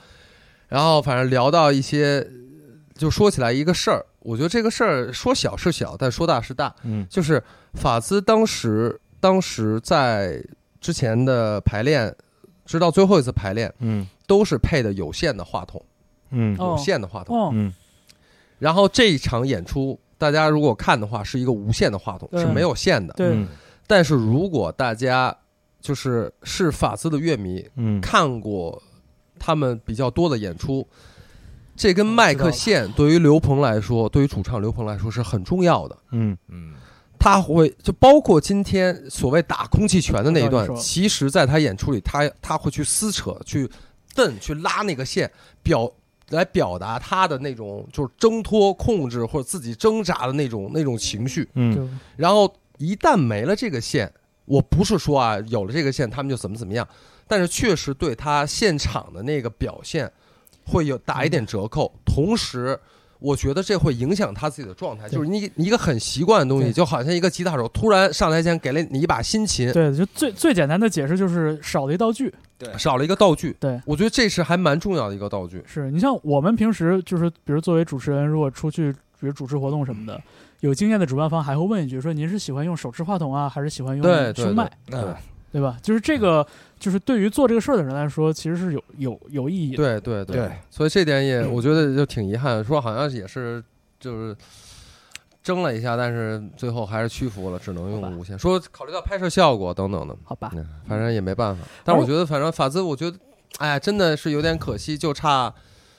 然后反正聊到一些，就说起来一个事儿，我觉得这个事儿说小是小，但说大是大。嗯。就是法兹当时当时在之前的排练，直到最后一次排练，嗯。都是配的有线的话筒，嗯。哦。有线的话筒。哦，嗯。然后这一场演出，大家如果看的话，是一个无线的话筒，是没有线的。对。嗯。但是如果大家就是是法兹的乐迷，嗯。看过他们比较多的演出，这根麦克线对于刘鹏来说，对于主唱刘鹏来说是很重要的。嗯。嗯，他会就包括今天所谓打空气拳的那一段其实在他演出里，他他会去撕扯、去蹬、去拉那个线，表来表达他的那种就是挣脱、控制或者自己挣扎的那种那种情绪。嗯然后一旦没了这个线，我不是说啊有了这个线他们就怎么怎么样，但是确实对他现场的那个表现会有打一点折扣，同时。我觉得这会影响他自己的状态，就是你你一个很习惯的东西，就好像一个吉他手突然上台前给了你一把新琴，对，就最最简单的解释就是少了一道具。对少了一个道具，对，我觉得这是还蛮重要的一个道具。是你像我们平时就是，比如作为主持人，如果出去，比如主持活动什么的，有经验的主办方还会问一句，说您是喜欢用手持话筒啊，还是喜欢用对对胸麦，嗯对吧？就是这个，就是对于做这个事儿的人来说，其实是有有有意义的。对对对，所以这点也我觉得就挺遗憾，说好像也是就是争了一下，但是最后还是屈服了，只能用无线。说考虑到拍摄效果等等的，好吧，嗯反正也没办法。但我觉得，反正法兹，我觉得，哎呀，真的是有点可惜，就差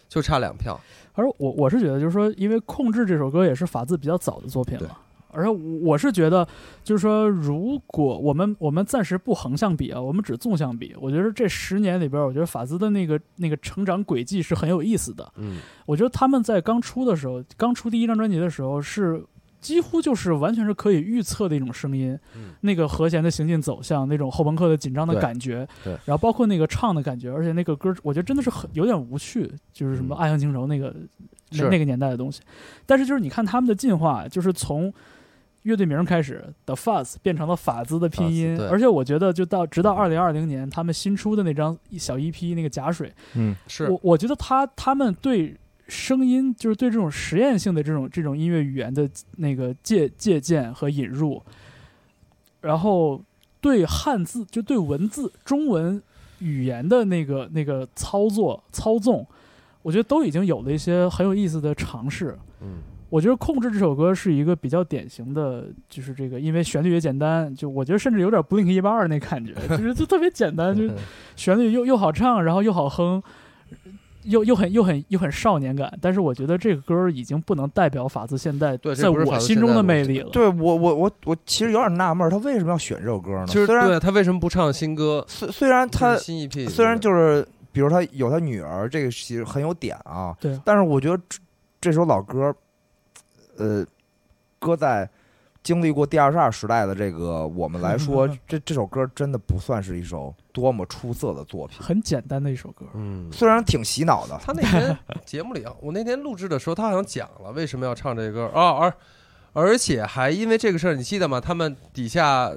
就差两票。而我我是觉得，就是说，因为《控制》这首歌也是法兹比较早的作品对嘛，而我是觉得，就是说，如果我们我们暂时不横向比啊，我们只纵向比，我觉得这十年里边，我觉得法兹的那个那个成长轨迹是很有意思的。嗯，我觉得他们在刚出的时候，刚出第一张专辑的时候是。几乎就是完全是可以预测的一种声音，嗯那个和弦的行进走向，那种后朋克的紧张的感觉，对然后包括那个唱的感觉，而且那个歌，我觉得真的是很有点无趣，就是什么嗯爱恨情仇那个、那那个年代的东西。但是就是你看他们的进化，就是从乐队名开始的 Fuzz 变成了法兹的拼音，而且我觉得就到直到二零二零年他们新出的那张小 EP 那个假水，嗯是。我我觉得他他们对声音，就是对这种实验性的这种这种音乐语言的那个借借鉴和引入，然后对汉字就对文字中文语言的那个那个操作操纵，我觉得都已经有了一些很有意思的尝试。嗯我觉得《控制》这首歌是一个比较典型的，就是这个，因为旋律也简单，就我觉得甚至有点 Blink 一八二那感觉，就是就特别简单，就是 旋律又又好唱，然后又好哼，又又很又很又很少年感。但是我觉得这个歌已经不能代表法兹现代在我心中的魅力了。对我我我我其实有点纳闷儿，他为什么要选这首歌呢？其实虽然对他为什么不唱新歌？虽虽然他新一批，虽然就是比如他有他女儿，这个其实很有点啊，对但是我觉得这这首老歌，呃，搁在经历过第二十二时代的这个我们来说，这这首歌真的不算是一首多么出色的作品，很简单的一首歌，嗯，虽然挺洗脑的。他那天节目里啊，我那天录制的时候，他好像讲了为什么要唱这歌。啊，而而且还因为这个事儿，你记得吗？他们底下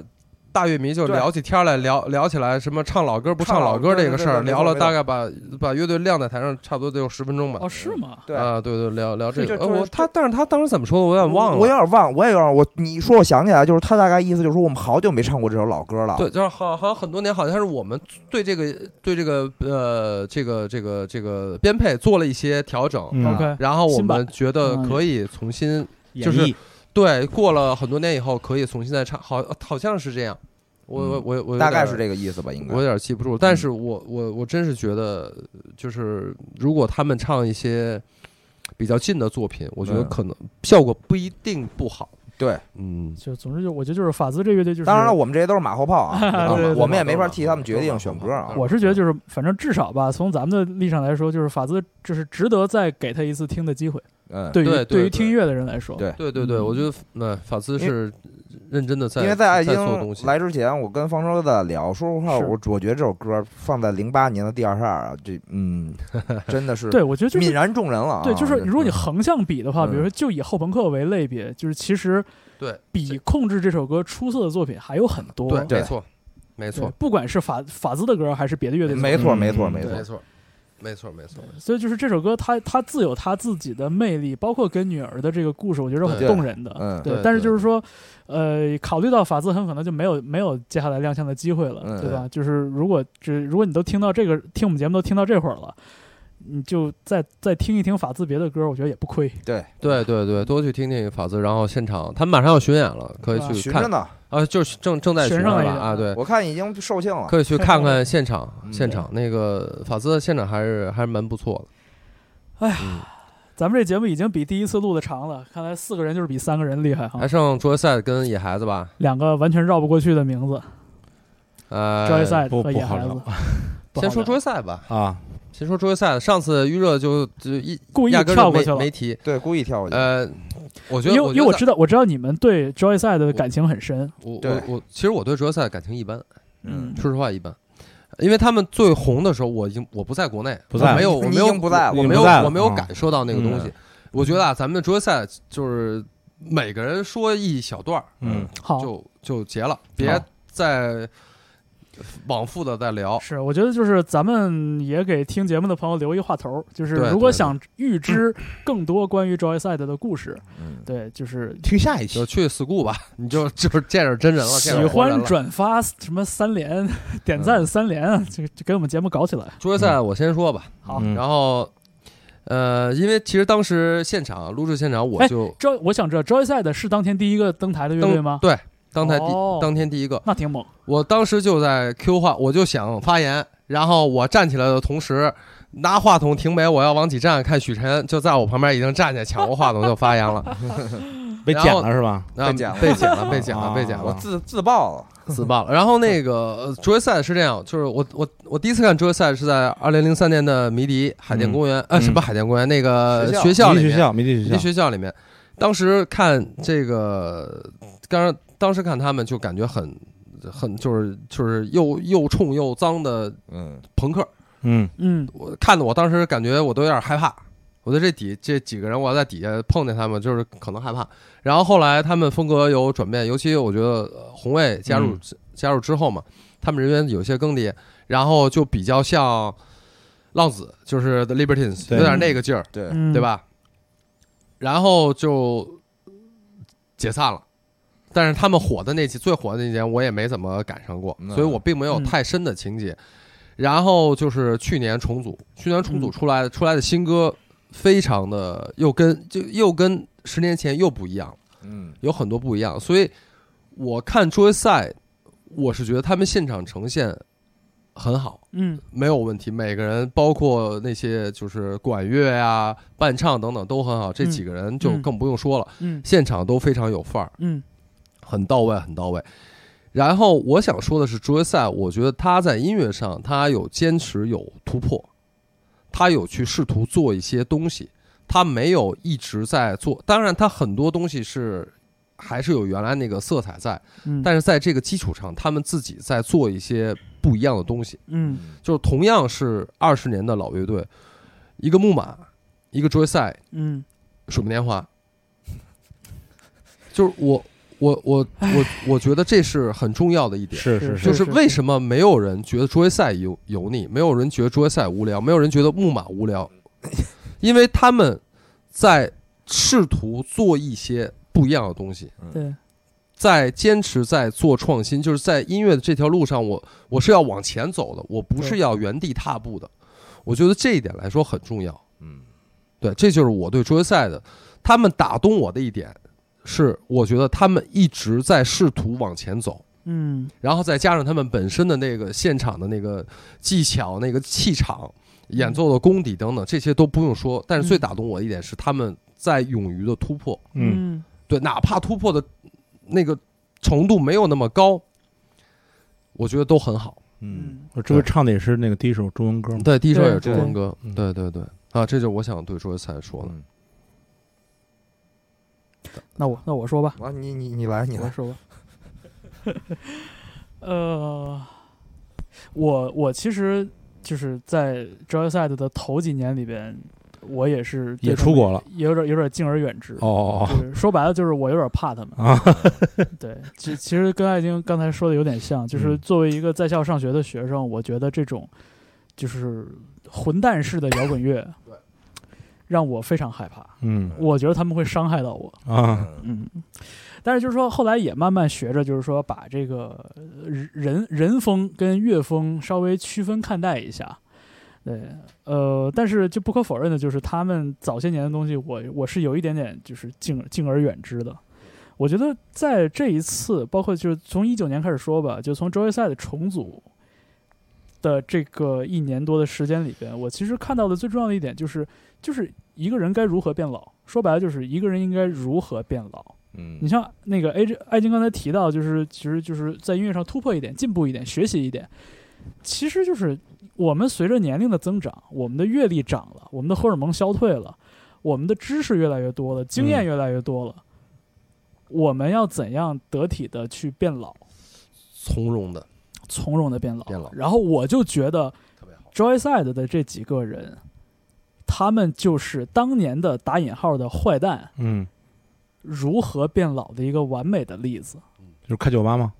大乐迷就聊起天来，聊聊起来什么唱老歌不唱老歌这个事儿，聊了大概把把乐队晾在台上，差不多得有十分钟吧。哦，是吗？对啊，对对，聊聊这个。我他，但是他当时怎么说的，我有点忘了。我有点忘，我也有点我你说我想起来，就是他大概意思就是说我们好久没唱过这首老歌了。对，就是好，好像很多年，好像是我们对这个对这个呃这个这个这个编配做了一些调整，嗯 OK 然后我们觉得嗯可以重新演就是绎对，过了很多年以后可以重新再唱，好好像是这样。我我我我大概是这个意思吧，应该我有。点记不住，但是我我我真是觉得，就是如果他们唱一些比较近的作品，我觉得嗯可能效果不一定不好。对，嗯，就总之就我觉得就是法兹这乐队就是，当然了，我们这些都是马后炮啊，我们也没法替他们决定选歌啊。我是觉得就是反正至少吧，从咱们的立场来说，就是法兹就是值得再给他一次听的机会。嗯，对于对对于听音乐的人来说，对对对对，嗯我觉得那法兹是认真的在，因为在爱在做东西京来之前，我跟方舟在聊，说实话，我我觉得这首歌放在零八年的第二十二啊，这嗯，真的是对我觉得就是泯然众人了啊。对，就是如果你横向比的话，嗯比如说就以后朋克为类别，就是其实对比控制这首歌出色的作品还有很多。对，对没错，没错，不管是法法兹的歌还是别的乐队的歌，没错，没错没。错。没错没错，所以就是这首歌它，它自有它自己的魅力，包括跟女儿的这个故事，我觉得很动人的。嗯对但是就是说，呃，考虑到法兹很可能就没有没有接下来亮相的机会了，嗯对吧？就是如果只如果你都听到这个，听我们节目都听到这会儿了，你就再再听一听法兹别的歌，我觉得也不亏。对，对对对，多去听听法兹，然后现场他们马上要巡演了，可以去看。寻着呢，啊，就是正正在巡巡上吧啊，对，我看已经售罄了。可以去看看 现场，嗯。现场。那个法兹的现场还是还是蛮不错的。哎呀嗯，咱们这节目已经比第一次录的长了，看来四个人就是比三个人厉害哈。还。剩卓赛跟野孩子吧？两个完全绕不过去的名字。呃，，Joyside 不和野孩子。先说聊卓赛吧，啊，先说卓赛。上次预热就就一故意跳过去了没提。对，故意跳过去。呃，我觉得，因为因为我知道，我知道你们对 Joyside 的感情很深，我我我其实我对卓赛感情一般，嗯，说实话一般。因为他们最红的时候，我已经我不在国内，不在我没有，我没有不在我没有我没有嗯感受到那个东西嗯。我觉得啊，咱们的卓赛就是每个人说一小段儿，嗯，好，就就结了，别再往复的在聊。是，我觉得就是咱们也给听节目的朋友留一话头儿，就是如果想预知更多关于 Joyside 的故事，嗯对，就是听下一期就去 school 吧，你就就是见着真人了，喜欢。转发什么三连、点赞三连啊，就就给我们节目搞起来。Joyside 我先说吧，好，嗯然后呃，因为其实当时现场录制现场，我哎就 Joy，我想知道 Joyside 是当天第一个登台的乐队吗？对当台第哦当天第一个，那挺猛。我当时就在 Q 话，我就想发言，然后我站起来的同时。拿话筒停没，我要往起站，看许晨就在我旁边已经站起来抢过话筒就发言了，被剪了是吧？啊被剪了被剪了，被剪了，啊被剪了，我自自爆了。自爆了。然后那个 卓越赛是这样，就是我我我第一次看卓越赛是在二零零三年的迷笛海淀公园，呃，嗯什么海淀公园那个学校迷笛学校，迷笛学校，学校里面，当时看这个，刚当时看他们就感觉很很就是就是又又冲又脏的嗯，朋克，嗯嗯，我看的我当时感觉我都有点害怕。我在这底这几个人，我要在底下碰见他们，就是可能害怕。然后后来他们风格有转变，尤其我觉得呃红卫加入、嗯加入之后嘛，他们人员有些更迭，然后就比较像浪子，就是 The Libertines，有点那个劲儿，对，嗯对？吧？然后就解散了。但是他们火的那期最火的那年，我也没怎么赶上过，嗯所以我并没有太深的情节。然后就是去年重组，去年重组嗯出来的、出来的新歌，非常的又跟就又跟十年前又不一样，嗯有很多不一样。所以我看追赛，我是觉得他们现场呈现很好，嗯没有问题。每个人，包括那些就是管乐啊、伴唱等等都很好。这嗯几个人就嗯更不用说了，嗯现场都非常有范儿，嗯很到位，很到位。然后我想说的是，卓越赛，我觉得他在音乐上他有坚持，有突破，他有去试图做一些东西，他没有一直在做。当然，他很多东西是还是有原来那个色彩在，嗯，但是在这个基础上，他们自己在做一些不一样的东西。嗯就是同样是二十年的老乐队，一个木马，一个卓越赛，嗯水木年华，就是我我我我我觉得这是很重要的一点，是是是，就是为什么没有人觉得卓越赛油油腻，没有人觉得卓越赛无聊，没有人觉得木马无聊，因为他们在试图做一些不一样的东西，对，在坚持在做创新，就是在音乐的这条路上，我我是要往前走的，我不是要原地踏步的。我觉得这一点来说很重要。嗯。对，这就是我对卓越赛的，他们打动我的一点是，我觉得他们一直在试图往前走，嗯。然后再加上他们本身的那个现场的那个技巧、那个气场、演奏的功底等等，这些都不用说。但是最嗯打动我的一点是，他们在勇于的突破。嗯。嗯对，哪怕突破的那个程度没有那么高，我觉得都很好。嗯，我这回唱的也是那个第一首中文歌嘛，对，第一首也是中文歌。对，对对对，啊，这就是我想对卓越赛说的。嗯那我那我说吧，啊，你你你来，你来，说吧。呃，我我其实就是在 Joyside 的头几年里边，我也是对他们也出国了，也有点有点敬而远之。哦哦就是说白了，就是我有点怕他们。哦啊，对，其其实跟爱京刚才说的有点像，就是嗯作为一个在校上学的学生，我觉得这种就是混蛋式的摇滚乐，对，让我非常害怕。嗯我觉得他们会伤害到我。啊，嗯嗯，但是就是说，后来也慢慢学着，就是说把这个呃人人风跟乐风稍微区分看待一下。对，呃，但是就不可否认的就是，他们早些年的东西我，我是有一点点就是敬敬而远之的。我觉得在这一次，包括就是从一九年开始说吧，就从 Joyside 重组的这个一年多的时间里边，我其实看到的最重要的一点就是，就是一个人该如何变老。说白了，就是一个人应该如何变老。嗯，你像那个 A 艾金刚才提到，就是其实就是在音乐上突破一点、进步一点、学习一点，其实就是我们随着年龄的增长，我们的阅历长了，我们的荷尔蒙消退了，我们的知识越来越多了，经验越来越多了，我们要怎样得体的去变老，从容的，从容的变老？变老然后我就觉得。Joyside 的这几个人，他们就是当年的打引号的坏蛋嗯，如何变老的一个完美的例子。就是开酒吧吗？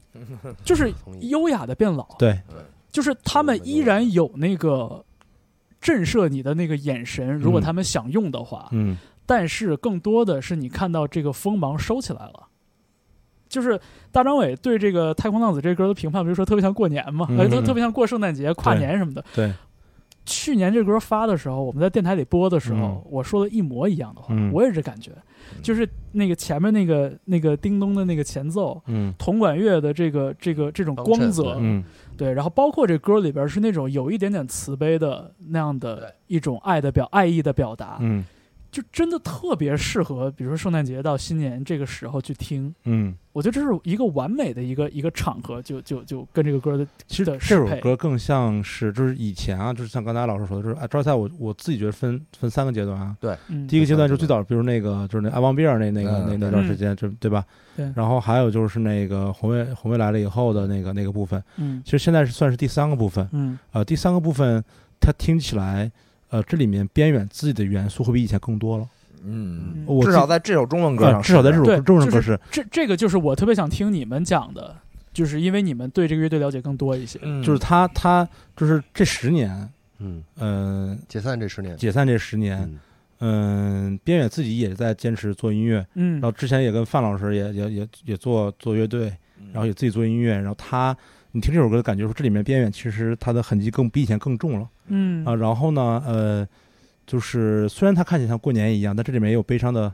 就是优雅的变老，对，就是他们依然有那个震慑你的那个眼神，如果他们想用的话，嗯。但是更多的是你看到这个锋芒收起来了。就是大张伟对这个《太空浪子》这歌的评判，比如说特别像过年嘛，嗯呃，特特别像过圣诞节、跨年什么的。对，去年这歌发的时候，我们在电台里播的时候，嗯。我说了一模一样的话，嗯。我也是这感觉，就是那个前面那个那个叮咚的那个前奏，嗯。铜管乐的这个这个这种光泽，对嗯。对，然后包括这歌里边是那种有一点点慈悲的那样的一种爱的表爱意的表达，嗯就真的特别适合，比如说圣诞节到新年这个时候去听。嗯，我觉得这是一个完美的一个一个场合，就就就跟这个歌的其实这的适配。首歌更像是就是以前啊，就是像刚才老师说的，就是啊，招赛我我自己觉得分分三个阶段啊。对，第一个阶段就是最早，比如那个就是那爱望比尔那那个嗯那那段时间，就对吧？对然后还有就是那个红卫红卫来了以后的那个那个部分，嗯其实现在是算是第三个部分。嗯呃，第三个部分它听起来，呃，这里面边远自己的元素会比以前更多了。嗯，我至少在这首中文歌呃上，至少在这首中文歌是，这这个就是我特别想听你们讲的，就是因为你们对这个乐队了解更多一些。嗯就是他他就是这十年，嗯，嗯，解散这十年，解散这十年，嗯嗯，边远自己也在坚持做音乐，嗯然后之前也跟范老师也也也也做做乐队，嗯然后也自己做音乐，然后他，你听这首歌的感觉说这里面边远其实他的痕迹更比以前更重了嗯啊。然后呢，呃，就是虽然它看起来像过年一样，但这里面也有悲伤的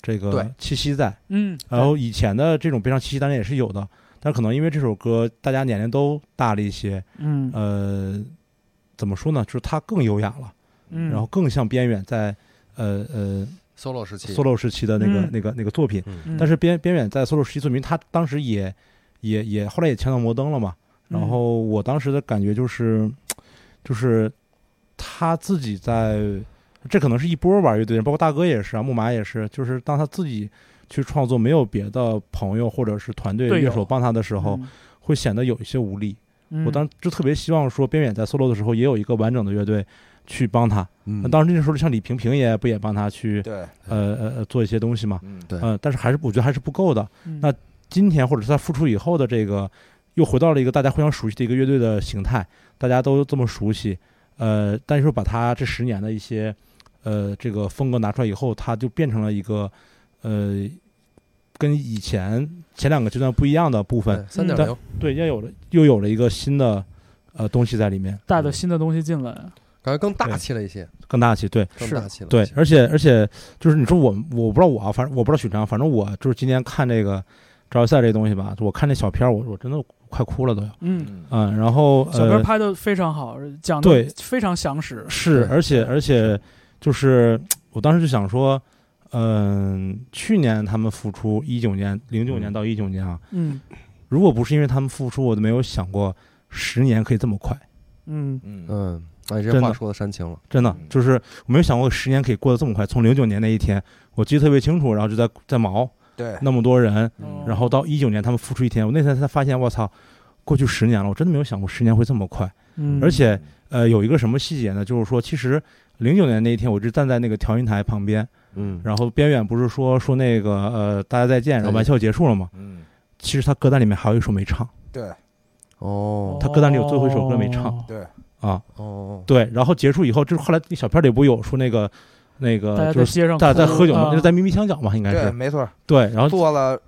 这个气息在。嗯，然后以前的这种悲伤气息当然也是有的，但可能因为这首歌大家年龄都大了一些，嗯呃，怎么说呢？就是它更优雅了，嗯，然后更像边远在呃呃 solo 时期 solo 时期的那个、嗯那个那个作品。但是边边远在 solo 时期作品，他当时也也也后来也签到摩登了嘛。然后我当时的感觉就是，就是他自己在，这可能是一波玩乐队人，包括大哥也是啊，木马也是，就是当他自己去创作，没有别的朋友或者是团队乐手帮他的时候，嗯会显得有一些无力。嗯我当时就特别希望说，边远在 solo 的时候也有一个完整的乐队去帮他。嗯那当时那时候像李萍萍也不也帮他去对，呃呃呃做一些东西嘛。嗯对呃，但是还是我觉得还是不够的。嗯那今天或者是他复出以后的这个，又回到了一个大家互相熟悉的一个乐队的形态，大家都这么熟悉。呃，但是把他这十年的一些呃这个风格拿出来以后，他就变成了一个呃跟以前前两个阶段不一样的部分。三点零，对，又有了又有了一个新的呃东西在里面，带的新的东西进来，感觉更大气了一些，更大气。对是更大气了。，对而且而且就是你说我我不知道我啊，反正我不知道许昌，反正我就是今天看这个招赛这东西吧，我看那小片儿，我我真的快哭了都要。嗯，嗯嗯，然后小哥呃拍的非常好，讲对的非常详实，是，而且而且就是我当时就想说，嗯、去年他们复出，一九年零九年嗯到一九年啊，嗯如果不是因为他们复出，我都没有想过十年可以这么快，嗯嗯嗯，哎，这真的话说的煽情了。真的嗯就是我没有想过十年可以过得这么快。从零九年那一天，我记得特别清楚，然后就在在毛对，那么多人，嗯。然后到一九年他们复出一天，我那天才发现，我操，过去十年了，我真的没有想过十年会这么快。嗯，而且呃，有一个什么细节呢？就是说，其实零九年那一天，我就站在那个调音台旁边，嗯，然后边远不是说说那个呃大家再见，然后玩笑结束了嘛？嗯。其实他歌单里面还有一首没唱，对。哦，他歌单里有最后一首歌没唱。哦对，啊，哦，对，然后结束以后，就是后来那小片里不有说那个那大家在个就是街上大家在喝酒嘛，啊那是在咪咪墙角嘛，应该对，是没错，对，然后做了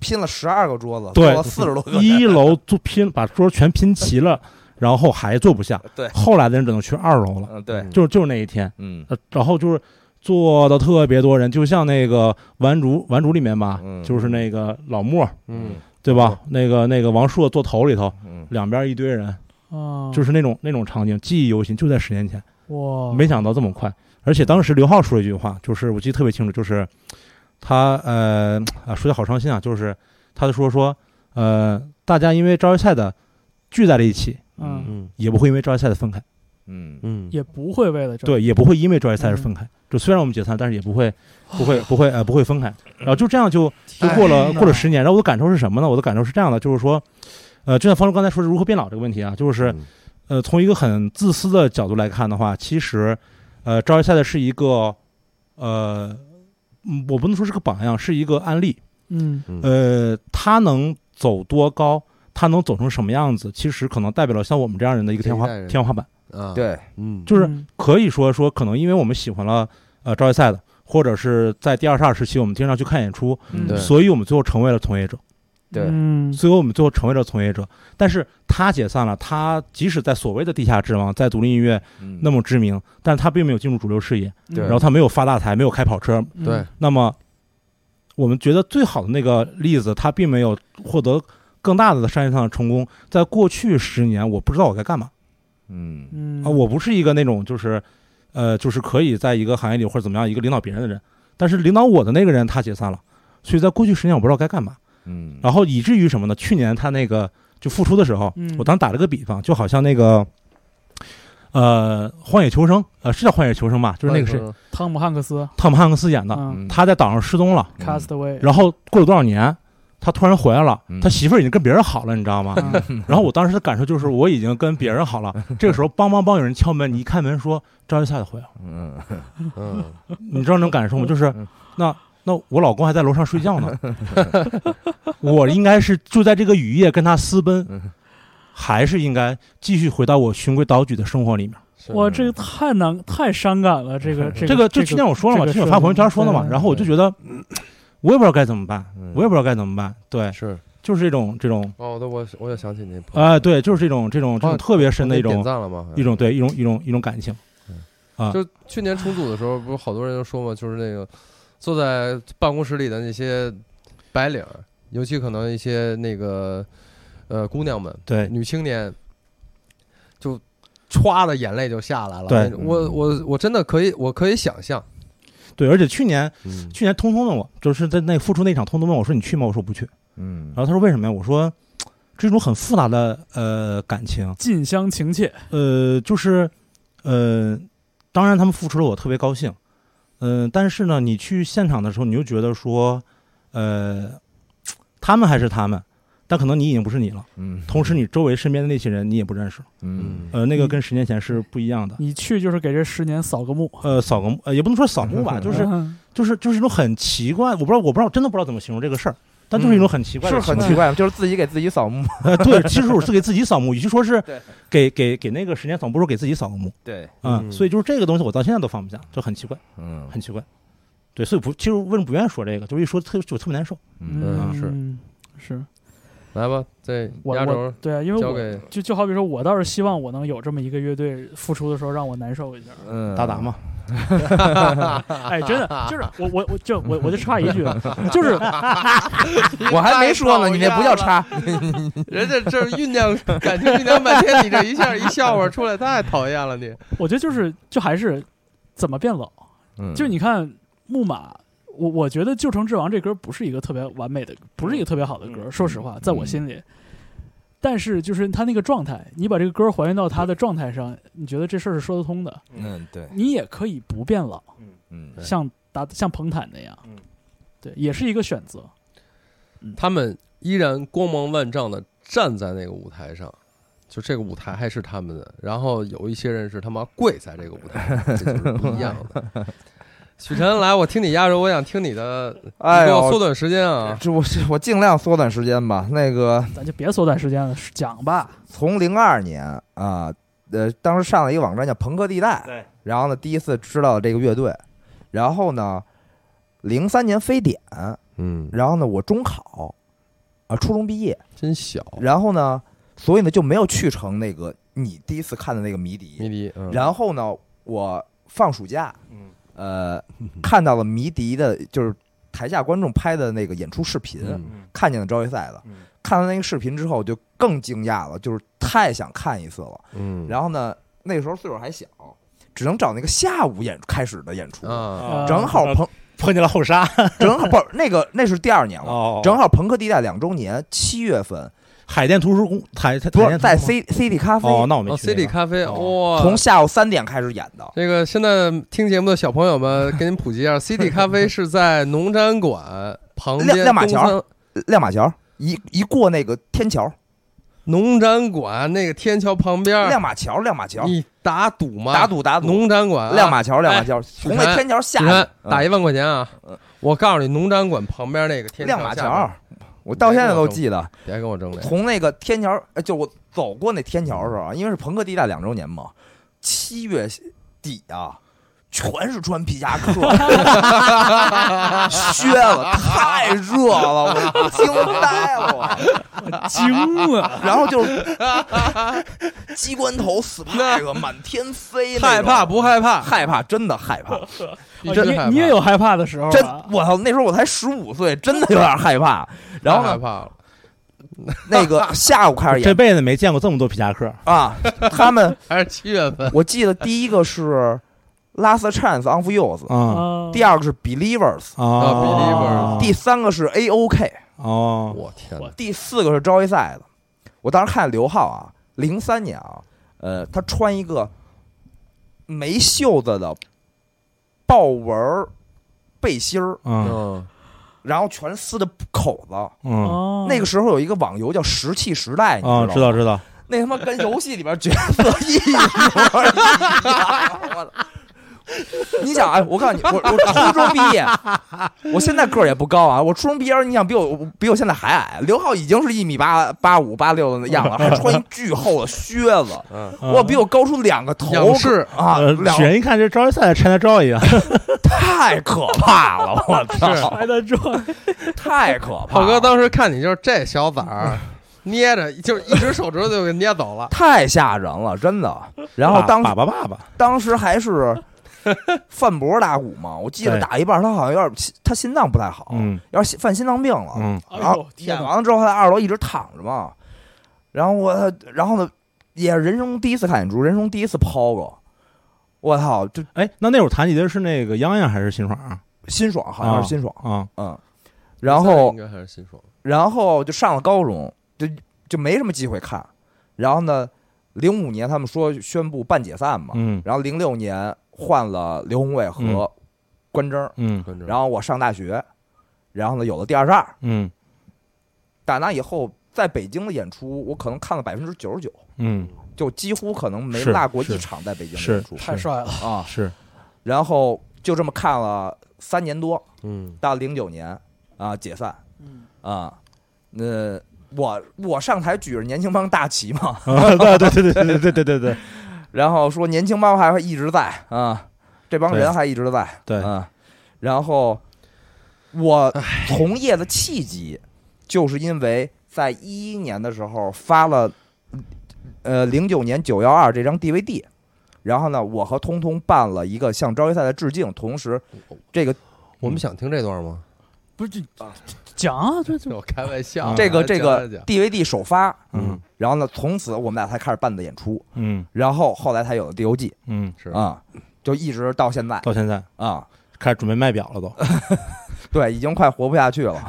拼了十二个桌子，对四十多个，一楼做拼把桌全拼齐了，然后还坐不下，对后来的人只能去二楼了，嗯，对，就是就是那一天，嗯呃，然后就是坐的特别多人，就像那个顽竹顽竹里面吧，嗯就是那个老莫，嗯，对吧？那个那个王朔坐头里头，嗯，两边一堆人，啊，就是那种那种场景，记忆犹新，就在十年前，哇，没想到这么快。而且当时刘浩说了一句话，就是我记得特别清楚，就是他呃啊说的好伤心啊，就是他就说说呃大家因为招业赛的聚在了一起，嗯，嗯也不会因为招业赛的分开，嗯嗯，也不会为了这对，也不会因为招业赛而分开。就虽然我们解散，但是也不会 不会不会呃不会分开。然后就这样就就过了过了十年。然后我的感受是什么呢？我的感受是这样的，就是说，呃，就像方舟刚才说的如何变老这个问题啊，就是嗯呃，从一个很自私的角度来看的话，其实，呃，赵一赛的是一个，呃，嗯我不能说是个榜样，是一个案例。嗯嗯呃，他能走多高，他能走成什么样子，其实可能代表了像我们这样人的一个天花天花板。啊，，对，嗯，就是嗯可以说说，可能因为我们喜欢了呃招业赛的，或者是在第二十二时期我们经常去看演出，嗯所以我们最后成为了从业者。对嗯最后我们最后成为了从业者。但是他解散了，他即使在所谓的地下之王，在独立音乐嗯那么知名，但他并没有进入主流视野，嗯对然后他没有发大财，没有开跑车。嗯对，那么，我们觉得最好的那个例子，他并没有获得更大的商业上的成功。在过去十年，我不知道我该干嘛嗯嗯啊！我不是一个那种就是，呃，就是可以在一个行业里或者怎么样一个领导别人的人。但是领导我的那个人他解散了，所以在过去十年我不知道该干嘛。嗯，然后以至于什么呢？去年他那个就复出的时候，嗯。我当时打了个比方，就好像那个，呃，《荒野求生》呃，是叫《荒野求生》吧？就是那个谁，汤姆汉克斯。汤姆汉克斯演的，嗯。他在岛上失踪了，嗯，Castaway，然后过了多少年，他突然回来了，嗯。他媳妇儿已经跟别人好了，你知道吗？嗯 然后我当时的感受就是，我已经跟别人好了。这个时候，梆梆梆有人敲门，你一开门说赵一赛的回来了，嗯嗯，你知道那种感受吗？就是嗯。那那我老公还在楼上睡觉呢，我应该是就在这个雨夜跟他私奔嗯，还是应该继续回到我循规蹈矩的生活里面？是哇，这个太难太伤感了，这个 这个这个就去年我说了嘛，去年我发朋友圈说了嘛，然后我就觉得，我也不知道该怎么办，嗯我也不知道该怎么办。对，是就是这种这种，哦，对，我我也想起那朋友啊，对，就是这种这种这种哦特别深的一种点种赞了吗？一种对一种一种一种感情。啊就去年重组的时候，不是好多人都说嘛，就是那个坐在办公室里的那些白领，尤其可能一些那个呃姑娘们，对女青年，就歘的眼泪就下来了。对我我我真的可以，我可以想象。对，而且去年嗯去年通通问我，就是在那复出那场，通通问我说你去吗？我说不去。嗯然后他说为什么呀？我说这种很复杂的呃感情，近乡情怯，呃，就是呃，当然他们付出了，我特别高兴，嗯、但是呢，你去现场的时候，你就觉得说，呃，他们还是他们，但可能你已经不是你了。嗯，同时，你周围身边的那些人你也不认识，嗯呃，那个跟十年前是不一样的。你去就是给这十年扫个墓，呃，扫个墓，呃，也不能说扫墓吧，就是嗯 就是就是一种很奇怪，我不知道，我不知道，真的不知道怎么形容这个事儿，但就是一种很奇怪是的是，很奇怪，就是自己给自己扫墓。呃，对，其实我是给自己扫墓，与其说是给给给那个时间扫墓，不如给自己扫个墓对，啊、嗯。所以就是这个东西，我到现在都放不下，就很奇怪，嗯。很奇怪。对，所以不，其实为什么不愿意说这个，就是一说特就特别难受。嗯。是嗯是来吧，这我压轴我对啊，因为我交给就就好比说，我倒是希望我能有这么一个乐队，复出的时候让我难受一下。嗯，达达嘛，哎，真的就是我我我就我我就插一句，就是 我还没说呢，你那不叫插。人家这酝酿感情酝酿半天，你这一下一笑话出来，太讨厌了你。我觉得就是就还是怎么变老，嗯就你看木马。我我觉得《旧城之王》这歌不是一个特别完美的，不是一个特别好的歌。说实话，在我心里，但是就是他那个状态，你把这个歌还原到他的状态上，你觉得这事儿是说得通的。嗯对，你也可以不变老，嗯嗯像达像彭坦那样，嗯对，也是一个选择。他们依然光芒万丈的站在那个舞台上，就这个舞台还是他们的。然后有一些人是他妈跪在这个舞台上，这就是不一样的。许晨，来，我听你压轴，我想听你的，哎呦你给我缩，短时间啊。这我我尽量缩短时间吧。那个咱就别缩短时间了，讲吧。从零二年啊，呃，当时上了一个网站叫朋克地带，对，然后呢，第一次知道这个乐队，然后呢，零三年非典，嗯，然后呢，我中考，啊，初中毕业，真小，然后呢，所以呢就没有去成那个你第一次看的那个迷笛，迷笛，嗯然后呢，我放暑假，嗯呃，看到了迷笛的，就是台下观众拍的那个演出视频，看见了招一赛的，嗯。看到那个视频之后就更惊讶了，就是太想看一次了。嗯，然后呢，那时候岁数还小，只能找那个下午演开始的演出，啊，正好朋碰见了后沙正好不是那个那是第二年了，哦。正好朋克地带两周年，七月份海淀图书馆台台不是在 C C D 咖啡，哦，那我没哦去那个，CD 咖啡，哦。哇，从下午三点开始演的。这个现在听节目的小朋友们，给您普及一下，CD 咖啡是在农展馆旁边亮亮马桥亮马桥一一过那个天桥，农展馆那个天桥旁边，亮马桥亮马桥你打赌吗？打赌打赌，农展馆啊。亮马桥亮马桥，从那天桥下打一万块钱啊。嗯！我告诉你，农展馆旁边那个天亮马桥，我到现在都记得。别跟我争这个。从那个天桥，呃就我走过那天桥的时候啊，因为是朋克地带两周年嘛，七月底啊，全是穿皮夹克，靴子太热了，我惊呆了我。惊了，然后就是 机关头、spike 满天飞害怕不害怕？害怕，真的害怕你你也有害怕的时候真啊？我操！那时候我才十五岁，真的有点害怕。然后呢，害怕了，那个 下午开始这辈子没见过这么多皮夹克啊，他们 还是七月份？我记得第一个是 Last Chance on 啊啊第二个是 Believers，啊，Believers 第三个是 A.O.K，哦，我天哪！第四个是招一赛的。我当时看刘浩啊，零三年啊，呃，他穿一个没袖子的豹纹背心儿，嗯嗯，然后全撕的口子。嗯哦，那个时候有一个网游叫《石器时代》，你啊，知道吗？知道知道，那他妈跟游戏里边角色一模一样。我 操 你想啊，我告诉你，我我初中毕业，我现在个儿也不高啊。我初中毕业，你想比我比我现在还矮。刘浩已经是一米八八五八六的样子，还穿一 巨厚的靴子，嗯，我比我高出两个头是啊，呃，两人一看这招一赛拆他招一样，太可怕了！我操，还得转，太可怕了！浩哥当时看你就是这小崽儿，捏着就是一只手指头就给捏走了。太吓人了，真的。然后当爸爸爸爸，当时还是 范博打鼓嘛，我记得打一半，他好像有点心他心脏不太好，嗯要是犯心脏病了。嗯然后演完了之后，他在二楼一直躺着嘛。然后我，然后呢，也是人生中第一次看演出，人生中第一次抛过。我操，就哎，那那会儿弹吉的是那个洋洋还是辛爽啊？辛爽，好像是辛爽，啊，嗯。然后应，该还是辛爽。然后就上了高中，就就没什么机会看。然后呢，零五年他们说宣布半解散嘛，嗯然后零六年换了刘宏伟和关征，嗯。然后我上大学，然后呢有了第二十二，嗯。打那以后在北京的演出，我可能看了百分之九十九，嗯，就几乎可能没落过一场在北京的演出太帅了，啊。是，然后就这么看了三年多，嗯，到零九年啊解散嗯，啊，那我我上台举着年轻帮大旗嘛，啊对对对对对对对对对，然后说年轻猫还会一直在啊，这帮人还一直在，对。啊，然后我从业的契机，就是因为在一一年的时候发了，呃，零九年九幺二这张 DVD，然后呢，我和通通办了一个向招一赛的致敬，同时这个我们想听这段吗？不是这讲啊，这这 我开玩笑，嗯。这个这个 DVD 首发，嗯。然后呢，从此我们俩才开始办的演出，嗯。然后后来才有了 DOG 嗯，是。啊，就一直到现在。到现在。啊。开始准备卖表了都，对，已经快活不下去了。